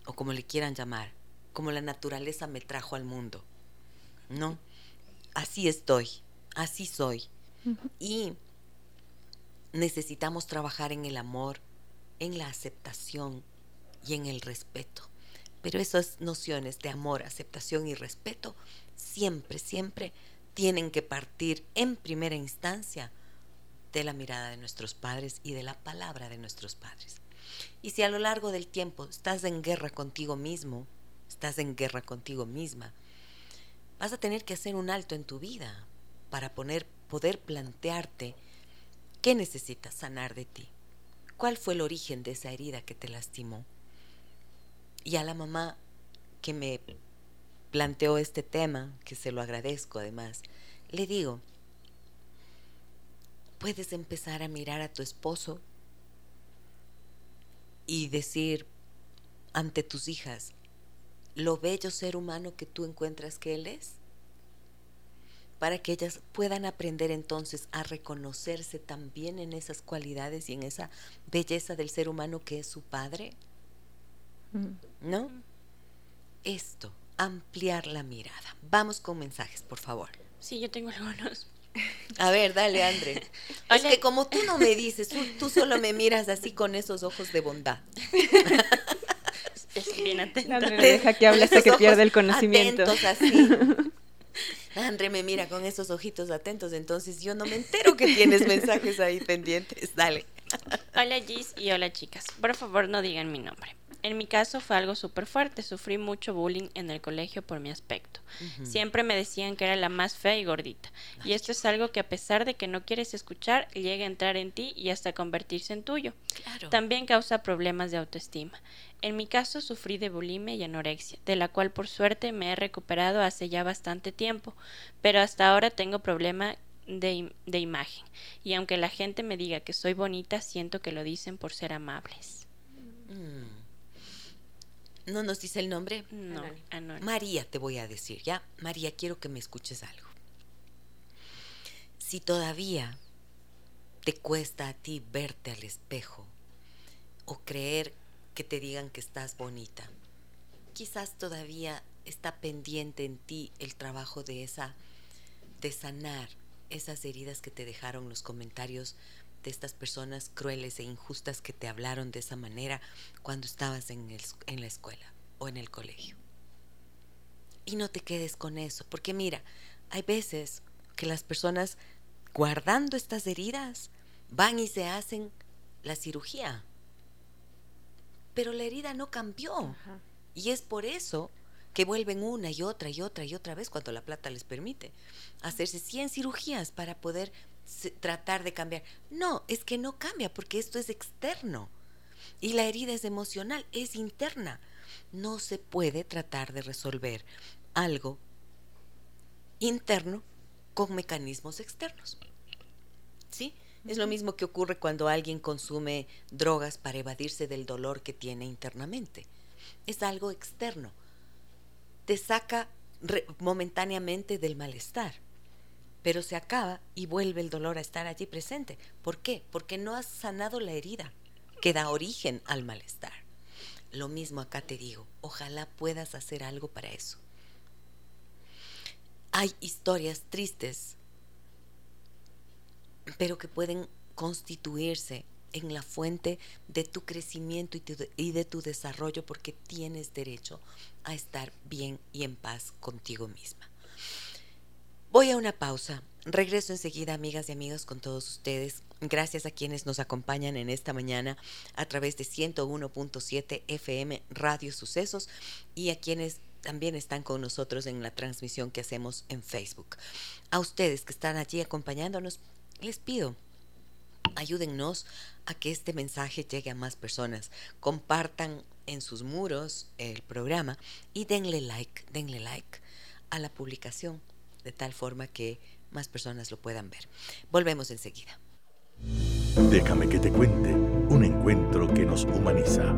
o como le quieran llamar, como la naturaleza me trajo al mundo. ¿No? Así estoy, así soy. Y necesitamos trabajar en el amor, en la aceptación y en el respeto. Pero esas nociones de amor, aceptación y respeto siempre, siempre tienen que partir en primera instancia de la mirada de nuestros padres y de la palabra de nuestros padres. Y si a lo largo del tiempo estás en guerra contigo mismo, estás en guerra contigo misma, vas a tener que hacer un alto en tu vida para poner poder plantearte qué necesitas sanar de ti, cuál fue el origen de esa herida que te lastimó. Y a la mamá que me planteó este tema, que se lo agradezco además, le digo, puedes empezar a mirar a tu esposo y decir ante tus hijas lo bello ser humano que tú encuentras que él es para que ellas puedan aprender entonces a reconocerse también en esas cualidades y en esa belleza del ser humano que es su padre. Mm. ¿No? Esto, ampliar la mirada. Vamos con mensajes, por favor. Sí, yo tengo algunos. A ver, dale, André. Es que como tú no me dices, tú, solo me miras así con esos ojos de bondad. Es bien atenta. André deja que hable hasta que pierde el conocimiento. Atentos así. André me mira con esos ojitos atentos, entonces yo no me entero que tienes mensajes ahí pendientes. Dale. Hola Gis y hola chicas. Por favor no digan mi nombre. En mi caso fue algo súper fuerte. Sufrí mucho bullying en el colegio por mi aspecto. Siempre me decían que era la más fea y gordita. y esto es algo que a pesar de que no quieres escuchar, llega a entrar en ti y hasta convertirse en tuyo. También causa problemas de autoestima. En mi caso sufrí de bulimia y anorexia, de la cual por suerte me he recuperado hace ya bastante tiempo, pero hasta ahora tengo problema de, de imagen. Y aunque la gente me diga que soy bonita, siento que lo dicen por ser amables. Mm. ¿No nos dice el nombre? No, María te voy a decir, ¿ya? María, quiero que me escuches algo. Si todavía te cuesta a ti verte al espejo o creer que te digan que estás bonita, quizás todavía está pendiente en ti el trabajo de esa de sanar esas heridas que te dejaron los comentarios de estas personas crueles e injustas que te hablaron de esa manera cuando estabas en, en la escuela o en el colegio. Y no te quedes con eso, porque mira, hay veces que las personas guardando estas heridas van y se hacen la cirugía. Pero la herida no cambió. Y es por eso que vuelven una y otra y otra y otra vez cuando la plata les permite hacerse 100 cirugías para poder tratar de cambiar. No, es que no cambia porque esto es externo. Y la herida es emocional, es interna. No se puede tratar de resolver algo interno con mecanismos externos. ¿Sí? Es lo mismo que ocurre cuando alguien consume drogas para evadirse del dolor que tiene internamente. Es algo externo. Te saca momentáneamente del malestar, pero se acaba y vuelve el dolor a estar allí presente. ¿Por qué? Porque no has sanado la herida que da origen al malestar. Lo mismo acá te digo, ojalá puedas hacer algo para eso. Hay historias tristes, pero que pueden constituirse en la fuente de tu crecimiento y, de tu desarrollo porque tienes derecho a estar bien y en paz contigo misma. Voy a una pausa. Regreso enseguida, amigas y amigos, con todos ustedes. Gracias a quienes nos acompañan en esta mañana a través de 101.7 FM Radio Sucesos y a quienes también están con nosotros en la transmisión que hacemos en Facebook. A ustedes que están allí acompañándonos, les pido ayúdennos a que este mensaje llegue a más personas. Compartan en sus muros el programa y denle like, denle like a la publicación de tal forma que más personas lo puedan ver. Volvemos enseguida. Déjame que te cuente un encuentro que nos humaniza.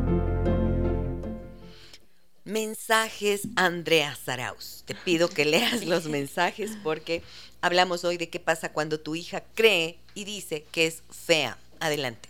Mensajes Andrea Zaraus. Te pido que leas los mensajes porque hablamos hoy de qué pasa cuando tu hija cree y dice que es fea. Adelante.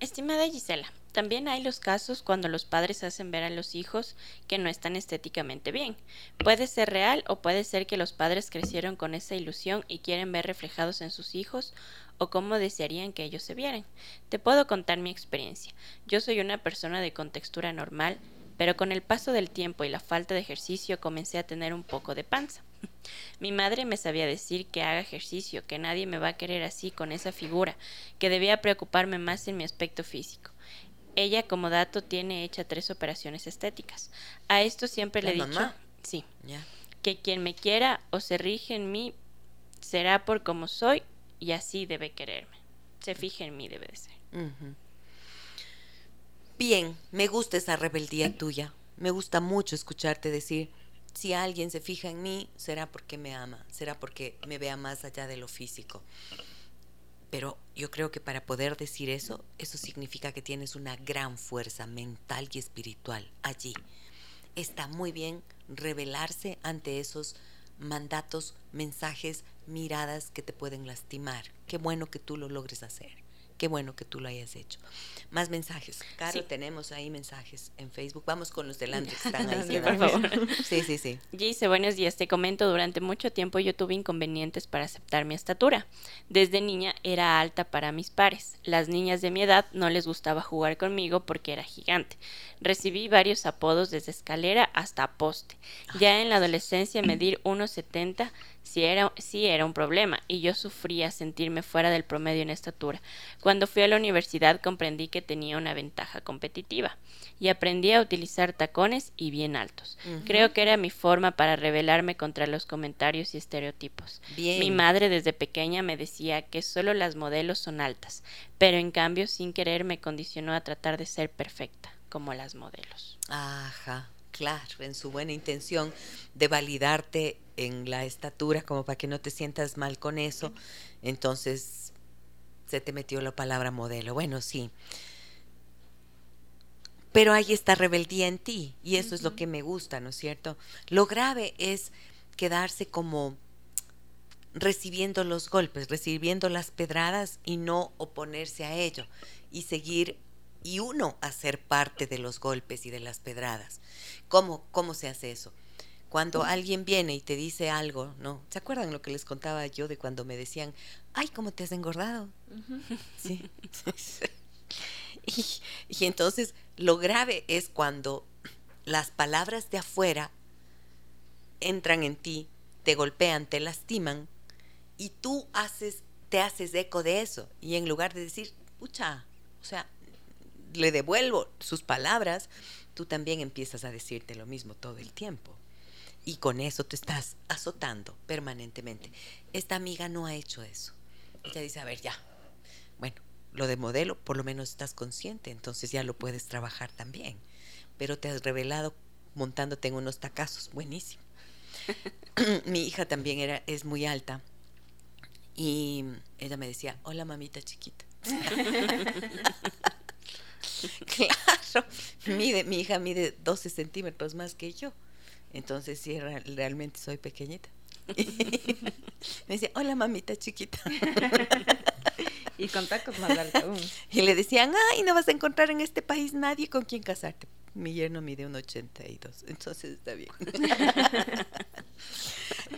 Estimada Gisela, también hay los casos cuando los padres hacen ver a los hijos que no están estéticamente bien. Puede ser real o puede ser que los padres crecieron con esa ilusión y quieren ver reflejados en sus hijos o cómo desearían que ellos se vieran. Te puedo contar mi experiencia. Yo soy una persona de contextura normal, pero con el paso del tiempo y la falta de ejercicio comencé a tener un poco de panza. Mi madre me sabía decir que haga ejercicio, que nadie me va a querer así con esa figura, que debía preocuparme más en mi aspecto físico. Ella, como dato, tiene hecha tres operaciones estéticas. A esto siempre le he dicho, sí, que quien me quiera o se rige en mí será por como soy y así debe quererme. Se fije en mí, debe de ser. Bien, me gusta esa rebeldía tuya. Me gusta mucho escucharte decir, si alguien se fija en mí, será porque me ama, será porque me vea más allá de lo físico. Pero yo creo que para poder decir eso, eso significa que tienes una gran fuerza mental y espiritual allí. Está muy bien revelarse ante esos mandatos, mensajes, miradas que te pueden lastimar. Qué bueno que tú lo logres hacer. Qué bueno que tú lo hayas hecho. Más mensajes. Caro, tenemos ahí mensajes en Facebook. Vamos con los delante que están ahí. sí, por favor. Sí, sí, sí. Gise, buenos días. Te comento, durante mucho tiempo yo tuve inconvenientes para aceptar mi estatura. Desde niña era alta para mis pares. Las niñas de mi edad no les gustaba jugar conmigo porque era gigante. Recibí varios apodos desde escalera hasta poste. Ya en la adolescencia medir 1,70 sí era, sí era un problema y yo sufría sentirme fuera del promedio en estatura. Cuando fui a la universidad comprendí que tenía una ventaja competitiva y aprendí a utilizar tacones y bien altos. Creo que era mi forma para rebelarme contra los comentarios y estereotipos. Mi madre desde pequeña me decía que solo las modelos son altas, pero en cambio sin querer me condicionó a tratar de ser perfecta como las modelos. Ajá claro, en su buena intención de validarte en la estatura como para que no te sientas mal con eso, entonces se te metió la palabra modelo. Bueno, sí. Pero hay esta rebeldía en ti y eso es lo que me gusta, ¿no es cierto? Lo grave es quedarse como recibiendo los golpes, recibiendo las pedradas y no oponerse a ello y seguir y uno hacer parte de los golpes y de las pedradas. ¿Cómo, cómo se hace eso? Cuando alguien viene y te dice algo, ¿no? ¿Se acuerdan lo que les contaba yo de cuando me decían, ay, cómo te has engordado? Sí. y, y entonces lo grave es cuando las palabras de afuera entran en ti, te golpean, te lastiman y tú haces, te haces eco de eso. Y en lugar de decir, pucha, o sea, le devuelvo sus palabras, tú también empiezas a decirte lo mismo todo el tiempo. Y con eso te estás azotando permanentemente. Esta amiga no ha hecho eso. Ella dice, a ver, ya. Bueno, lo de modelo, por lo menos estás consciente, entonces ya lo puedes trabajar también. Pero te has revelado montándote en unos tacazos. Buenísimo. Mi hija también era, es muy alta y ella me decía, hola mamita chiquita. claro, mide, mi hija mide 12 centímetros más que yo. Entonces sí, realmente soy pequeñita. me decía, hola mamita chiquita. y con tacos más altos aún. Y le decían, ay, no vas a encontrar en este país nadie con quien casarte. Mi yerno mide un 82, entonces está bien.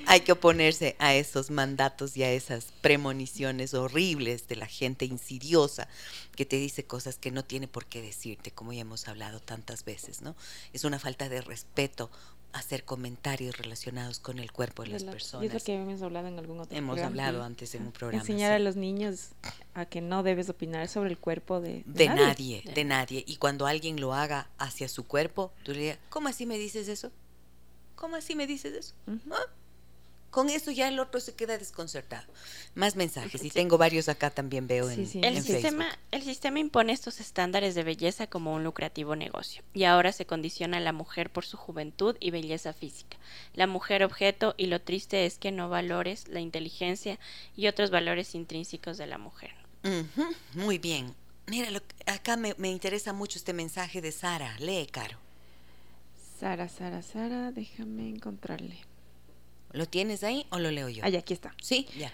Hay que oponerse a esos mandatos y a esas premoniciones horribles de la gente insidiosa que te dice cosas que no tiene por qué decirte, como ya hemos hablado tantas veces, ¿no? Es una falta de respeto hacer comentarios relacionados con el cuerpo de, las personas. Es lo que hemos hablado en algún otro Hemos hablado antes en un programa. Enseñar a los niños a que no debes opinar sobre el cuerpo de, de, nadie. De nadie. Y cuando alguien lo haga hacia su cuerpo, tú le digas, ¿cómo así me dices eso? ¿Cómo así me dices eso? Con eso ya el otro se queda desconcertado. Más mensajes, y tengo varios acá también veo en, el sistema, El sistema impone estos estándares de belleza como un lucrativo negocio, y ahora se condiciona a la mujer por su juventud y belleza física, la mujer objeto, y lo triste es que no valores la inteligencia y otros valores intrínsecos de la mujer. Muy bien. Mira, acá me, me interesa mucho este mensaje de Sara. Lee, Caro. Sara, Sara, Sara, déjame encontrarle. ¿Lo tienes ahí o lo leo yo? Ah, aquí está. Sí, ya.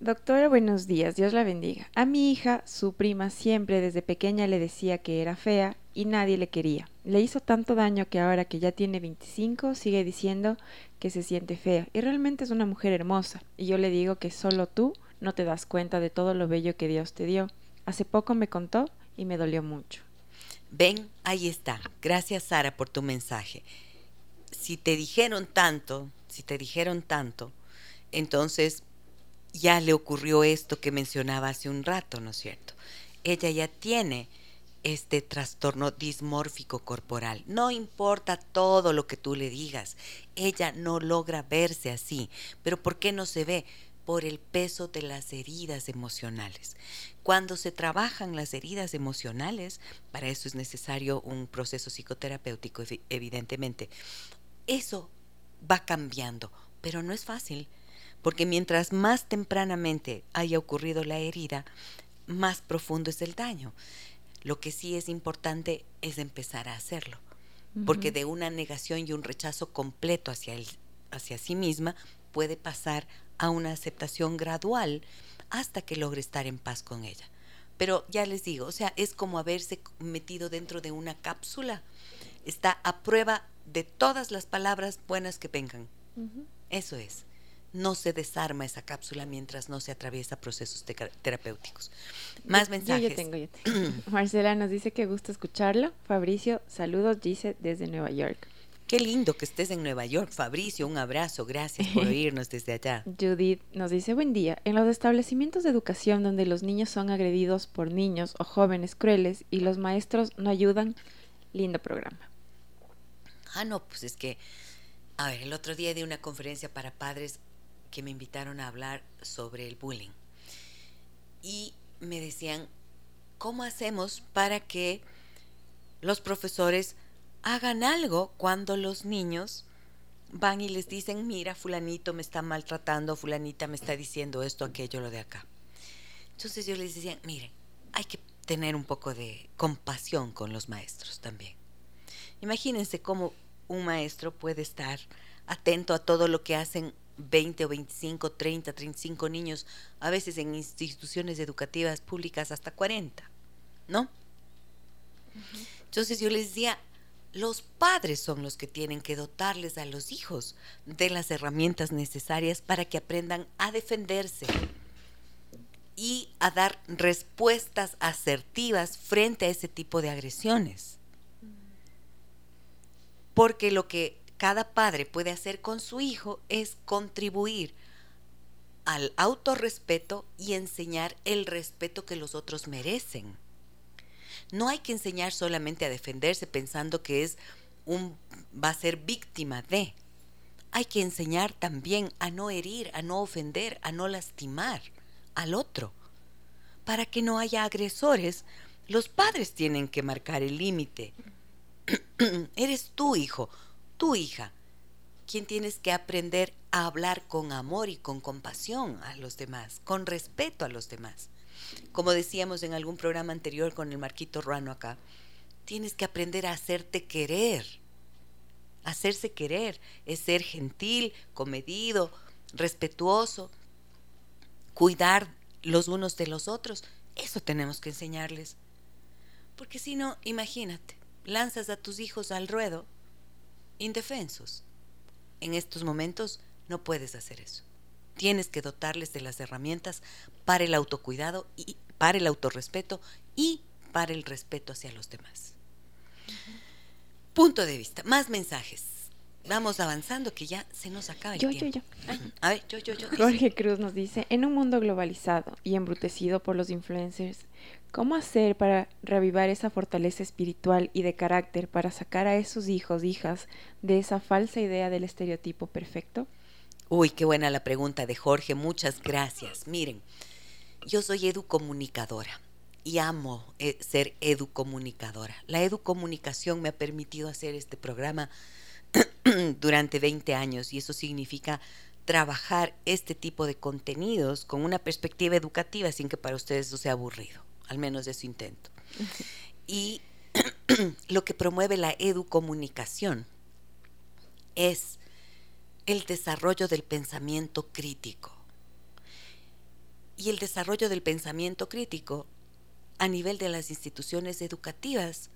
Doctora, buenos días, Dios la bendiga. A mi hija, su prima siempre desde pequeña le decía que era fea y nadie le quería. Le hizo tanto daño que ahora que ya tiene 25 sigue diciendo que se siente fea y realmente es una mujer hermosa. Y yo le digo que solo tú no te das cuenta de todo lo bello que Dios te dio. Hace poco me contó y me dolió mucho. Ven, ahí está. Gracias Sara por tu mensaje. Si te dijeron tanto, si te dijeron tanto, entonces ya le ocurrió esto que mencionaba hace un rato, ¿no es cierto? Ella ya tiene este trastorno dismórfico corporal. No importa todo lo que tú le digas, ella no logra verse así. Pero ¿por qué no se ve? Por el peso de las heridas emocionales. Cuando se trabajan las heridas emocionales, para eso es necesario un proceso psicoterapéutico, evidentemente, eso va cambiando, pero no es fácil, porque mientras más tempranamente haya ocurrido la herida, más profundo es el daño. Lo que sí es importante es empezar a hacerlo, porque de una negación y un rechazo completo hacia, el, hacia sí misma puede pasar a una aceptación gradual hasta que logre estar en paz con ella. Pero ya les digo, o sea, es como haberse metido dentro de una cápsula. Está a prueba de todas las palabras buenas que vengan. Eso es. No se desarma esa cápsula mientras no se atraviesa procesos terapéuticos. Más mensajes. Yo, tengo, yo tengo. Marcela nos dice que gusta escucharlo. Fabricio, saludos, dice desde Nueva York. Qué lindo que estés en Nueva York, Fabricio. Un abrazo. Gracias por oírnos desde allá. Judith nos dice, buen día. En los establecimientos de educación donde los niños son agredidos por niños o jóvenes crueles y los maestros no ayudan, lindo programa. Ah, no, pues es que, a ver, el otro día di una conferencia para padres que me invitaron a hablar sobre el bullying. Y me decían, ¿cómo hacemos para que los profesores hagan algo cuando los niños van y les dicen, mira, fulanito me está maltratando, fulanita me está diciendo esto, aquello, lo de acá. Entonces yo les decía, miren, hay que tener un poco de compasión con los maestros también. Imagínense cómo un maestro puede estar atento a todo lo que hacen 20 o 25, 30, 35 niños, a veces en instituciones educativas públicas hasta 40, ¿no? Entonces yo les decía, los padres son los que tienen que dotarles a los hijos de las herramientas necesarias para que aprendan a defenderse y a dar respuestas asertivas frente a ese tipo de agresiones. Porque lo que cada padre puede hacer con su hijo es contribuir al autorrespeto y enseñar el respeto que los otros merecen. No hay que enseñar solamente a defenderse pensando que es un va a ser víctima de. Hay que enseñar también a no herir, a no ofender, a no lastimar al otro. Para que no haya agresores, los padres tienen que marcar el límite. Eres tú, hijo, tu hija, quien tienes que aprender a hablar con amor y con compasión a los demás, con respeto a los demás. Como decíamos en algún programa anterior con el Marquito Ruano acá, tienes que aprender a hacerte querer. Hacerse querer es ser gentil, comedido, respetuoso, cuidar los unos de los otros. Eso tenemos que enseñarles. Porque si no, imagínate, lanzas a tus hijos al ruedo indefensos. En estos momentos no puedes hacer eso. Tienes que dotarles de las herramientas para el autocuidado y para el autorrespeto y para el respeto hacia los demás. Punto de vista. Más mensajes. Vamos avanzando que ya se nos acaba el tiempo. Yo, yo, a ver, yo, yo, yo. Jorge Cruz nos dice, en un mundo globalizado y embrutecido por los influencers, ¿Cómo hacer para reavivar esa fortaleza espiritual y de carácter para sacar a esos hijos, hijas, de esa falsa idea del estereotipo perfecto? Uy, qué buena la pregunta de Jorge, muchas gracias. Miren, yo soy educomunicadora y amo eh, ser educomunicadora. La educomunicación me ha permitido hacer este programa durante 20 años y eso significa trabajar este tipo de contenidos con una perspectiva educativa sin que para ustedes eso sea aburrido al menos de su intento. Y lo que promueve la educomunicación es el desarrollo del pensamiento crítico. Y el desarrollo del pensamiento crítico a nivel de las instituciones educativas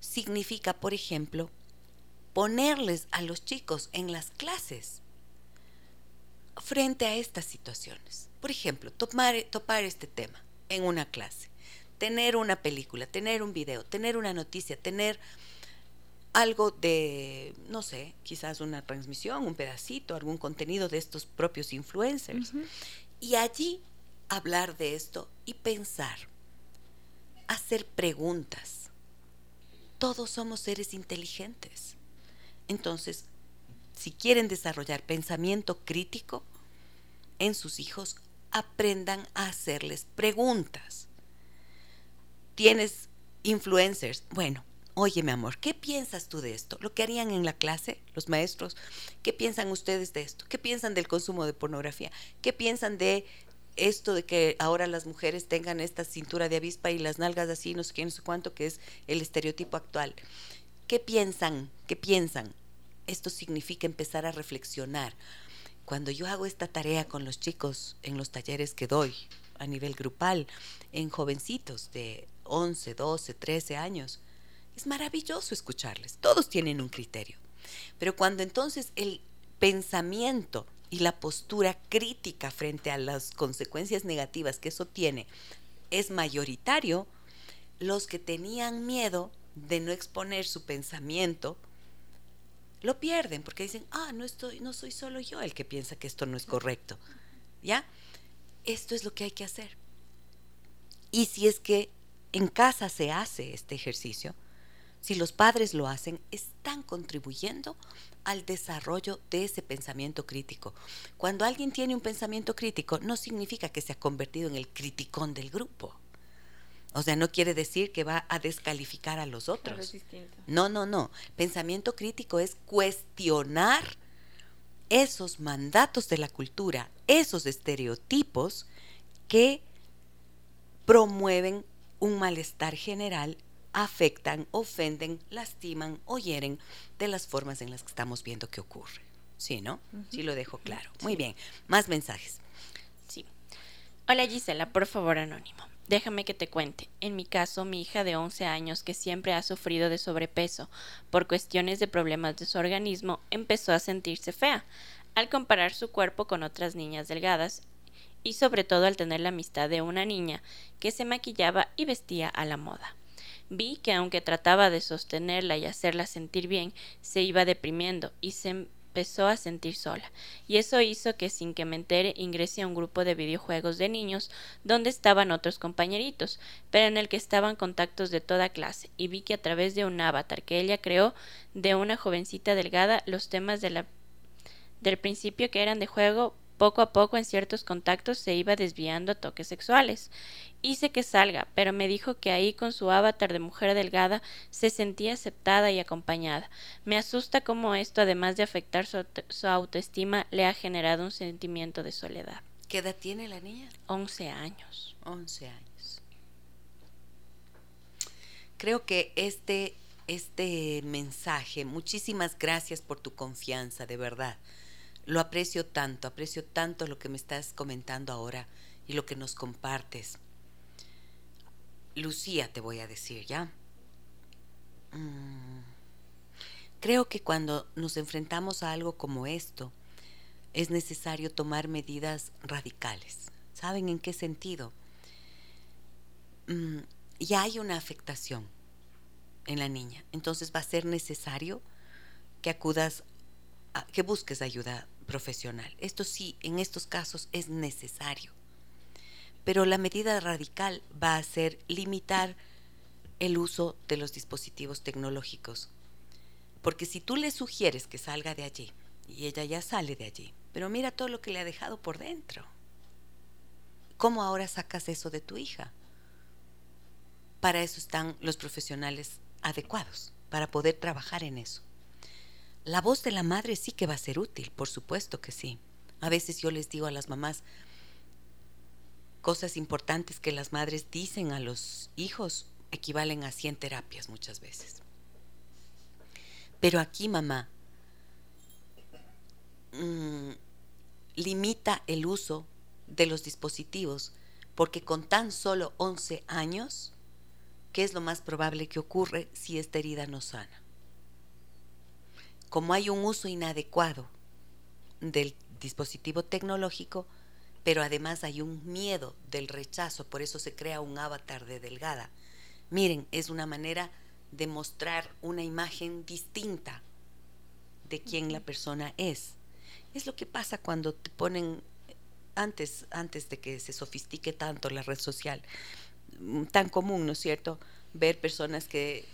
significa, por ejemplo, ponerles a los chicos en las clases frente a estas situaciones. Por ejemplo, topar, topar este tema en una clase. Tener una película, tener un video, tener una noticia, tener algo de, no sé, quizás una transmisión, un pedacito, algún contenido de estos propios influencers. Y allí hablar de esto y pensar, hacer preguntas. Todos somos seres inteligentes. Entonces, si quieren desarrollar pensamiento crítico en sus hijos, aprendan a hacerles preguntas. Tienes influencers. Bueno, oye mi amor, ¿qué piensas tú de esto? Lo que harían en la clase los maestros, ¿qué piensan ustedes de esto? ¿Qué piensan del consumo de pornografía? ¿Qué piensan de esto de que ahora las mujeres tengan esta cintura de avispa y las nalgas así, no sé qué, no sé cuánto, que es el estereotipo actual? ¿Qué piensan? ¿Qué piensan? Esto significa empezar a reflexionar cuando yo hago esta tarea con los chicos en los talleres que doy a nivel grupal, en jovencitos de 11, 12, 13 años, es maravilloso escucharles. Todos tienen un criterio. Pero cuando entonces el pensamiento y la postura crítica frente a las consecuencias negativas que eso tiene es mayoritario, los que tenían miedo de no exponer su pensamiento lo pierden porque dicen, ah, no, estoy, no soy solo yo el que piensa que esto no es correcto. ¿Ya? Esto es lo que hay que hacer. Y si es que en casa se hace este ejercicio, si los padres lo hacen, están contribuyendo al desarrollo de ese pensamiento crítico. Cuando alguien tiene un pensamiento crítico, no significa que se ha convertido en el criticón del grupo. O sea, no quiere decir que va a descalificar a los otros. No, no, no. Pensamiento crítico es cuestionar esos mandatos de la cultura, esos estereotipos que promueven un malestar general, afectan, ofenden, lastiman o hieren de las formas en las que estamos viendo que ocurre. Sí, ¿no? Sí lo dejo claro. Muy bien. Más mensajes. Sí. Hola Gisela, por favor, anónimo. Déjame que te cuente. En mi caso, mi hija de 11 años, que siempre ha sufrido de sobrepeso por cuestiones de problemas de su organismo, empezó a sentirse fea al comparar su cuerpo con otras niñas delgadas y sobre todo al tener la amistad de una niña que se maquillaba y vestía a la moda. Vi que aunque trataba de sostenerla y hacerla sentir bien, se iba deprimiendo y se empezó a sentir sola, y eso hizo que sin que me entere ingrese a un grupo de videojuegos de niños donde estaban otros compañeritos, pero en el que estaban contactos de toda clase, y vi que a través de un avatar que ella creó de una jovencita delgada los temas del principio que eran de juego poco a poco en ciertos contactos se iba desviando a toques sexuales. Hice que salga, pero me dijo que ahí con su avatar de mujer delgada se sentía aceptada y acompañada. Me asusta cómo esto, además de afectar su, autoestima, le ha generado un sentimiento de soledad. ¿Qué edad tiene la niña? Once años. Once años. Creo que este, este mensaje, muchísimas gracias por tu confianza, de verdad lo aprecio tanto, aprecio tanto lo que me estás comentando ahora y lo que nos compartes. Lucía, te voy a decir, ¿ya? Mm, creo que cuando nos enfrentamos a algo como esto, es necesario tomar medidas radicales. ¿Saben en qué sentido? Mm, ya hay una afectación en la niña, entonces va a ser necesario que acudas, a, que busques ayuda profesional. Esto sí, en estos casos es necesario. Pero la medida radical va a ser limitar el uso de los dispositivos tecnológicos. Porque si tú le sugieres que salga de allí, y ella ya sale de allí, pero mira todo lo que le ha dejado por dentro. ¿Cómo ahora sacas eso de tu hija? Para eso están los profesionales adecuados, para poder trabajar en eso. La voz de la madre sí que va a ser útil, por supuesto que sí. A veces yo les digo a las mamás cosas importantes que las madres dicen a los hijos equivalen a 100 terapias muchas veces. Pero aquí mamá mm, limita el uso de los dispositivos porque con tan solo 11 años, ¿qué es lo más probable que ocurre si esta herida no sana? Como hay un uso inadecuado del dispositivo tecnológico, pero además hay un miedo del rechazo, por eso se crea un avatar de delgada. Miren, es una manera de mostrar una imagen distinta de quién la persona es. Es lo que pasa cuando te ponen antes antes de que se sofistique tanto la red social, mm, tan común, ¿no es cierto? Ver personas que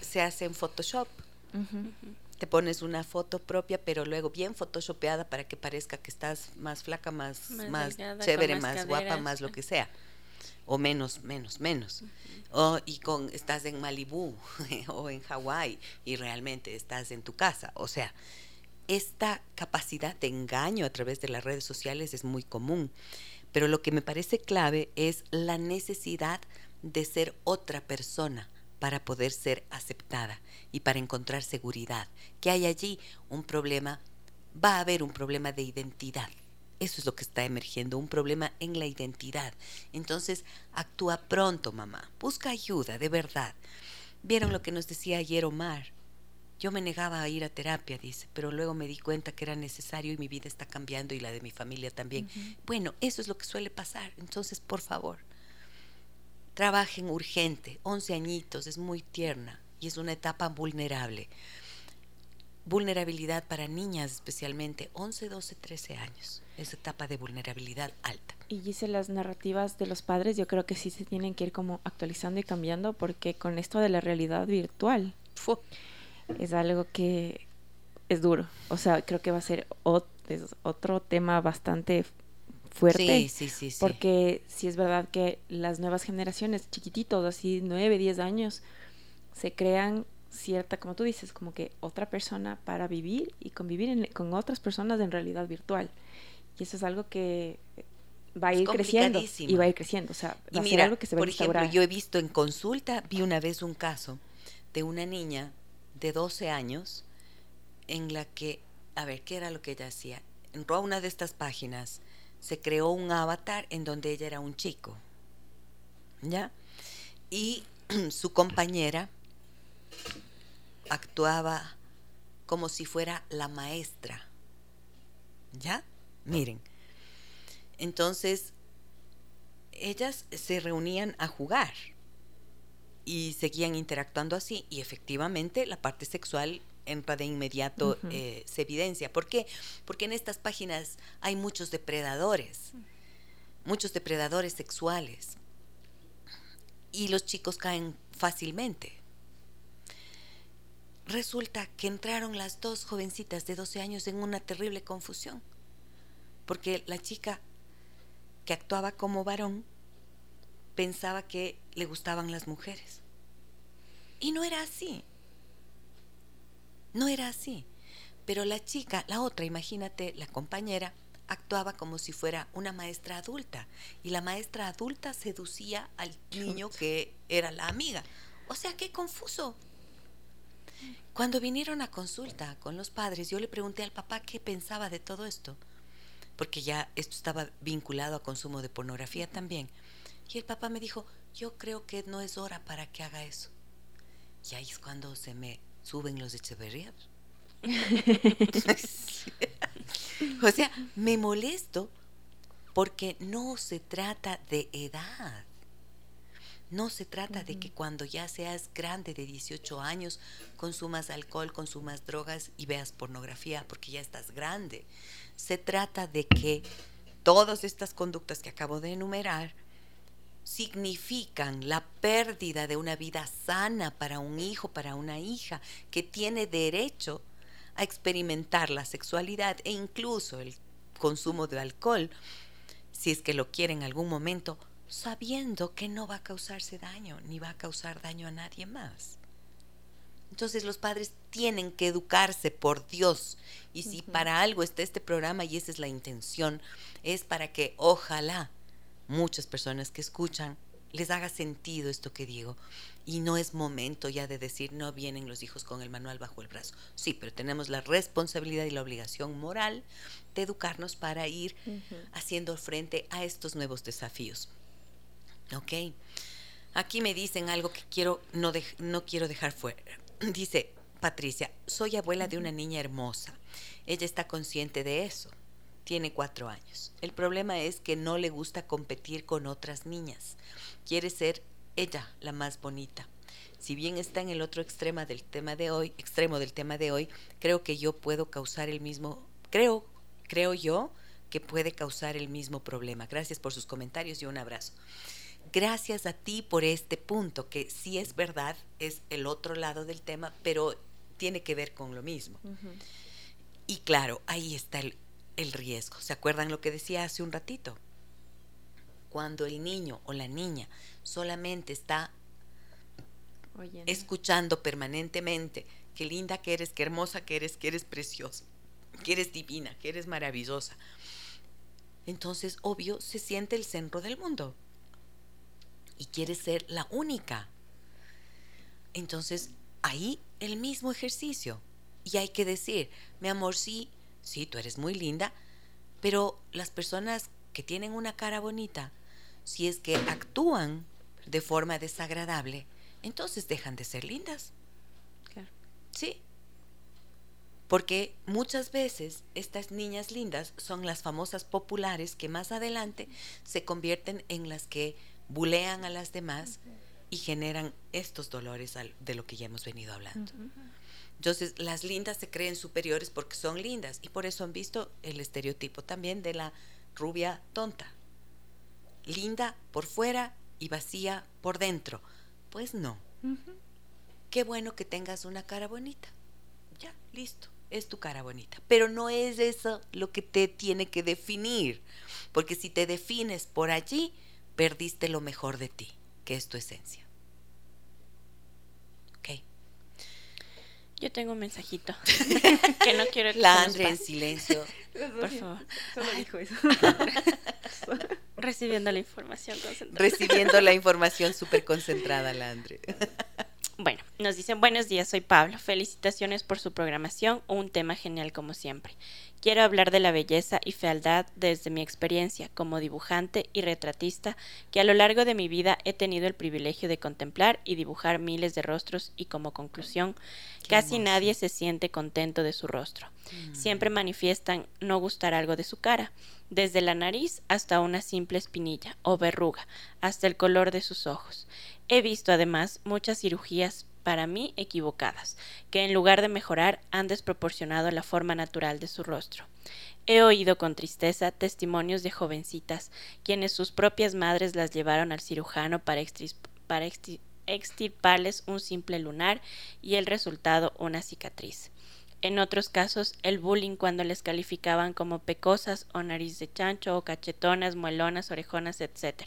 se hacen Photoshop te pones una foto propia, pero luego bien photoshopeada para que parezca que estás más flaca, más, más, chévere, más, guapa, más lo que sea. O menos, menos, menos. o, y con estás en Malibú o en Hawái y realmente estás en tu casa. O sea, esta capacidad de engaño a través de las redes sociales es muy común. Pero lo que me parece clave es la necesidad de ser otra persona para poder ser aceptada y para encontrar seguridad. Que hay allí un problema, va a haber un problema de identidad. Eso es lo que está emergiendo, un problema en la identidad. Entonces, actúa pronto, mamá. Busca ayuda, de verdad. Vieron lo que nos decía ayer Omar. Yo me negaba a ir a terapia, dice, pero luego me di cuenta que era necesario y mi vida está cambiando y la de mi familia también. Bueno, eso es lo que suele pasar. Entonces, por favor, trabajen urgente. 11 añitos, es muy tierna y es una etapa vulnerable. Vulnerabilidad para niñas especialmente, 11, 12, 13 años. Es etapa de vulnerabilidad alta. Y dice las narrativas de los padres, yo creo que sí se tienen que ir como actualizando y cambiando porque con esto de la realidad virtual es algo que es duro. O sea, creo que va a ser otro tema bastante fuerte. Sí, sí, sí, Porque si es verdad que las nuevas generaciones, chiquititos, así 9, 10 años, se crean cierta, como tú dices, como que otra persona para vivir y convivir con otras personas en realidad virtual. Y eso es algo que va a ir creciendo y va a ir creciendo. O sea, va a ser algo que se va por ejemplo, yo he visto en consulta, vi una vez un caso de una niña de 12 años en la que a ver, ¿qué era lo que ella hacía? Entró a una de estas páginas, se creó un avatar en donde ella era un chico, ¿ya? Y su compañera actuaba como si fuera la maestra, ¿ya? Miren, entonces ellas se reunían a jugar y seguían interactuando así y efectivamente la parte sexual entra de inmediato, eh, se evidencia. ¿Por qué? Porque en estas páginas hay muchos depredadores, muchos depredadores sexuales y los chicos caen fácilmente. Resulta que entraron las dos jovencitas de 12 años en una terrible confusión, porque la chica que actuaba como varón pensaba que le gustaban las mujeres. Y no era así. No era así. Pero la chica, la otra, imagínate, la compañera, actuaba como si fuera una maestra adulta. Y la maestra adulta seducía al niño que era la amiga. O sea, qué confuso. Cuando vinieron a consulta con los padres, yo le pregunté al papá qué pensaba de todo esto, porque ya esto estaba vinculado a consumo de pornografía también. Y el papá me dijo, yo creo que no es hora para que haga eso. Y ahí es cuando se me suben los Echeverría. o sea, me molesto porque no se trata de edad. No se trata de que cuando ya seas grande de 18 años consumas alcohol, consumas drogas y veas pornografía, porque ya estás grande. Se trata de que todas estas conductas que acabo de enumerar significan la pérdida de una vida sana para un hijo, para una hija, que tiene derecho a experimentar la sexualidad e incluso el consumo de alcohol, si es que lo quiere en algún momento, sabiendo que no va a causarse daño, ni va a causar daño a nadie más. Entonces los padres tienen que educarse por Dios. Y si para algo está este programa y esa es la intención, es para que ojalá muchas personas que escuchan les haga sentido esto que digo. Y no es momento ya de decir, no vienen los hijos con el manual bajo el brazo. Sí, pero tenemos la responsabilidad y la obligación moral de educarnos para ir haciendo frente a estos nuevos desafíos. ¿Ok? Aquí me dicen algo que quiero, no, no quiero dejar fuera. Dice Patricia, soy abuela de una niña hermosa. Ella está consciente de eso tiene cuatro años. El problema es que no le gusta competir con otras niñas. Quiere ser ella la más bonita. Si bien está en el otro extremo del tema de hoy, extremo del tema de hoy, creo que yo puedo causar el mismo, creo, creo yo que puede causar el mismo problema. Gracias por sus comentarios y un abrazo. Gracias a ti por este punto, que sí es verdad, es el otro lado del tema, pero tiene que ver con lo mismo. Y claro, ahí está el, el riesgo. ¿Se acuerdan lo que decía hace un ratito? Cuando el niño o la niña solamente está escuchando permanentemente qué linda que eres, qué hermosa que eres, que eres preciosa, que eres divina, que eres maravillosa. Entonces, obvio, se siente el centro del mundo y quiere ser la única. Entonces, ahí el mismo ejercicio. Y hay que decir, mi amor, sí, sí, tú eres muy linda, pero las personas que tienen una cara bonita, si es que actúan de forma desagradable, entonces dejan de ser lindas. Claro. Sí. Porque muchas veces estas niñas lindas son las famosas populares que más adelante se convierten en las que bulean a las demás y generan estos dolores de lo que ya hemos venido hablando. Entonces, las lindas se creen superiores porque son lindas y por eso han visto el estereotipo también de la rubia tonta. Linda por fuera y vacía por dentro. Pues no. Qué bueno que tengas una cara bonita. Ya, listo. Es tu cara bonita. Pero no es eso lo que te tiene que definir. Porque si te defines por allí, perdiste lo mejor de ti, que es tu esencia. Yo tengo un mensajito que no quiero que La Andre en silencio. Por favor. Solo dijo eso. Recibiendo la información concentrada. Recibiendo la información súper concentrada, la Andre. Bueno, nos dicen buenos días, soy Pablo. Felicitaciones por su programación, un tema genial como siempre. Quiero hablar de la belleza y fealdad desde mi experiencia como dibujante y retratista, que a lo largo de mi vida he tenido el privilegio de contemplar y dibujar miles de rostros y como conclusión, casi nadie se siente contento de su rostro. Mm. Siempre manifiestan no gustar algo de su cara, desde la nariz hasta una simple espinilla o verruga, hasta el color de sus ojos. He visto además muchas cirugías para mí equivocadas, que en lugar de mejorar han desproporcionado la forma natural de su rostro. He oído con tristeza testimonios de jovencitas quienes sus propias madres las llevaron al cirujano para, para extirparles un simple lunar y el resultado una cicatriz. En otros casos, el bullying cuando les calificaban como pecosas o nariz de chancho o cachetonas, muelonas, orejonas, etc.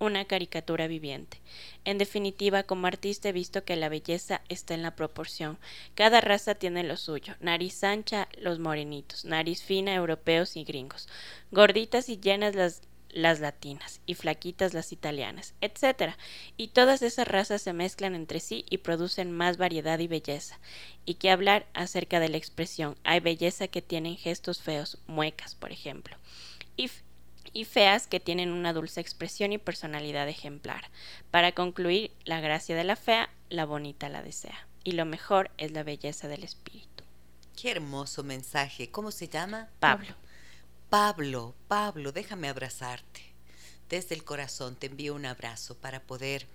Una caricatura viviente. En definitiva, como artista he visto que la belleza está en la proporción. Cada raza tiene lo suyo. Nariz ancha, los morenitos. Nariz fina, europeos y gringos. Gorditas y llenas las las latinas y flaquitas las italianas, etc. Y todas esas razas se mezclan entre sí y producen más variedad y belleza. Y qué hablar acerca de la expresión. Hay belleza que tienen gestos feos, muecas, por ejemplo. Y, y feas que tienen una dulce expresión y personalidad ejemplar. Para concluir, la gracia de la fea, la bonita la desea. Y lo mejor es la belleza del espíritu. Qué hermoso mensaje. ¿Cómo se llama? Pablo. Pablo, Pablo, déjame abrazarte. Desde el corazón te envío un abrazo para poder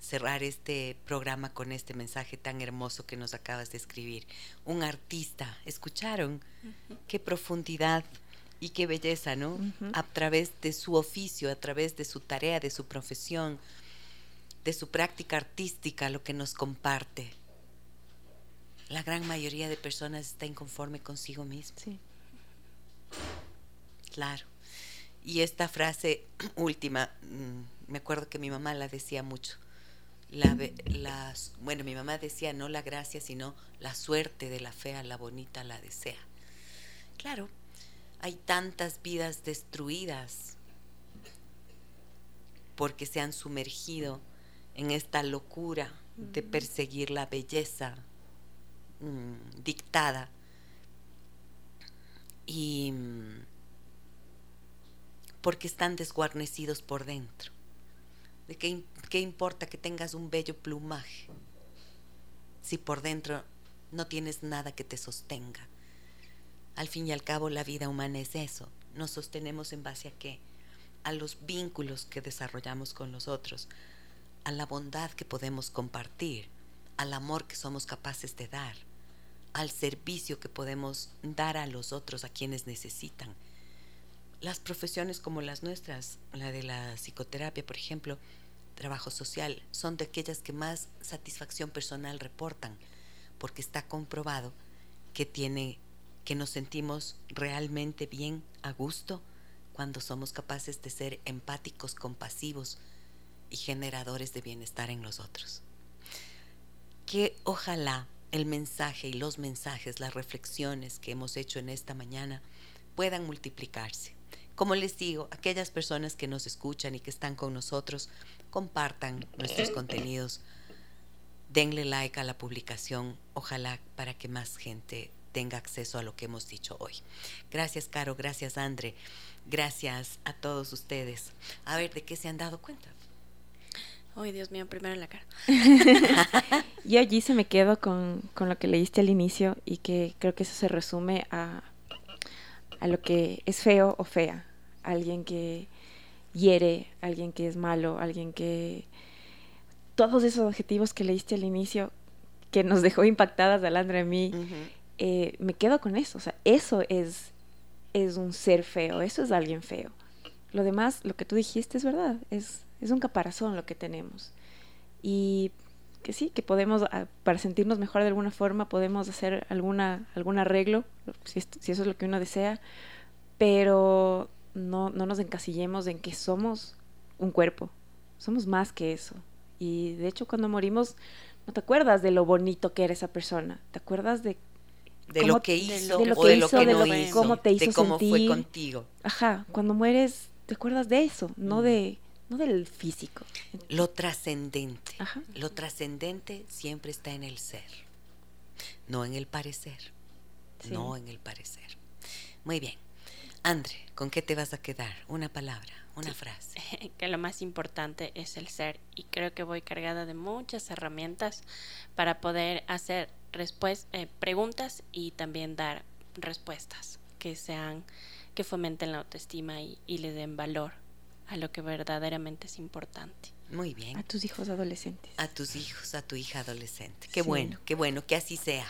cerrar este programa con este mensaje tan hermoso que nos acabas de escribir. Un artista, ¿escucharon? Qué profundidad y qué belleza, ¿no? A través de su oficio, a través de su tarea, de su profesión, de su práctica artística, lo que nos comparte. La gran mayoría de personas está inconforme consigo mismo. Sí. Claro. Y esta frase última, mm, me acuerdo que mi mamá la decía mucho. La, las, bueno, mi mamá decía no la gracia, sino la suerte de la fea, la bonita la desea. Claro, hay tantas vidas destruidas porque se han sumergido en esta locura de perseguir la belleza mm, dictada. Y mm, porque están desguarnecidos por dentro. ¿De qué, qué importa que tengas un bello plumaje si por dentro no tienes nada que te sostenga? Al fin y al cabo la vida humana es eso. Nos sostenemos en base a qué? A los vínculos que desarrollamos con los otros, a la bondad que podemos compartir, al amor que somos capaces de dar, al servicio que podemos dar a los otros, a quienes necesitan las profesiones como las nuestras, la de la psicoterapia, por ejemplo, trabajo social, son de aquellas que más satisfacción personal reportan, porque está comprobado que tiene que nos sentimos realmente bien a gusto cuando somos capaces de ser empáticos, compasivos y generadores de bienestar en los otros. Que ojalá el mensaje y los mensajes, las reflexiones que hemos hecho en esta mañana puedan multiplicarse como les digo, aquellas personas que nos escuchan y que están con nosotros, compartan nuestros contenidos, denle like a la publicación, ojalá para que más gente tenga acceso a lo que hemos dicho hoy. Gracias, Caro, gracias, Andre, gracias a todos ustedes. A ver, ¿de qué se han dado cuenta? Ay, Dios mío, primero en la cara. Yo allí se me quedo con, con lo que leíste al inicio y que creo que eso se resume a a lo que es feo o fea, alguien que hiere, alguien que es malo, alguien que... Todos esos objetivos que leíste al inicio, que nos dejó impactadas a Andrea a mí, eh, me quedo con eso. O sea, eso es, es un ser feo, eso es alguien feo. Lo demás, lo que tú dijiste es verdad, es, es un caparazón lo que tenemos. Y que sí, que podemos, ah, para sentirnos mejor de alguna forma, podemos hacer alguna, algún arreglo, si, si eso es lo que uno desea, pero no, no nos encasillemos en que somos un cuerpo, somos más que eso. Y de hecho cuando morimos, no te acuerdas de lo bonito que era esa persona, te acuerdas de de lo que hizo de lo que, hizo, de lo que cómo te hizo de cómo fue contigo. Ajá, cuando mueres te acuerdas de eso, no de no del físico. Lo trascendente. Lo trascendente siempre está en el ser, no en el parecer. No en el parecer. Muy bien. Andre, ¿con qué te vas a quedar? Una palabra, una frase. Que lo más importante es el ser y creo que voy cargada de muchas herramientas para poder hacer eh, preguntas y también dar respuestas que sean que fomenten la autoestima y, le den valor a lo que verdaderamente es importante. Muy bien. A tus hijos adolescentes. A tus hijos, a tu hija adolescente. Qué bueno, qué bueno, que así sea.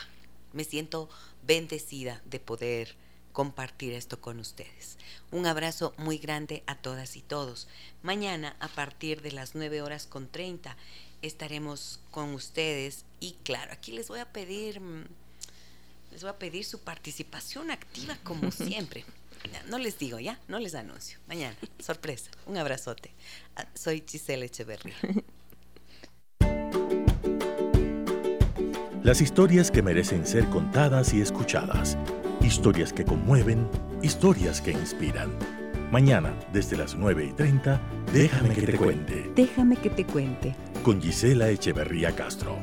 Me siento bendecida de poder compartir esto con ustedes. Un abrazo muy grande a todas y todos. Mañana a partir de las 9 horas con 30 estaremos con ustedes y claro, aquí les voy a pedir mm, les voy a pedir su participación activa como siempre. No les digo ya, no les anuncio. Mañana, sorpresa. Un abrazote. Ah, soy Giselle Echeverría. Las historias que merecen ser contadas y escuchadas. Historias que conmueven, historias que inspiran. Mañana, desde las 9 y 30, déjame que te cuente. Déjame que te cuente. Con Gisela Echeverría Castro.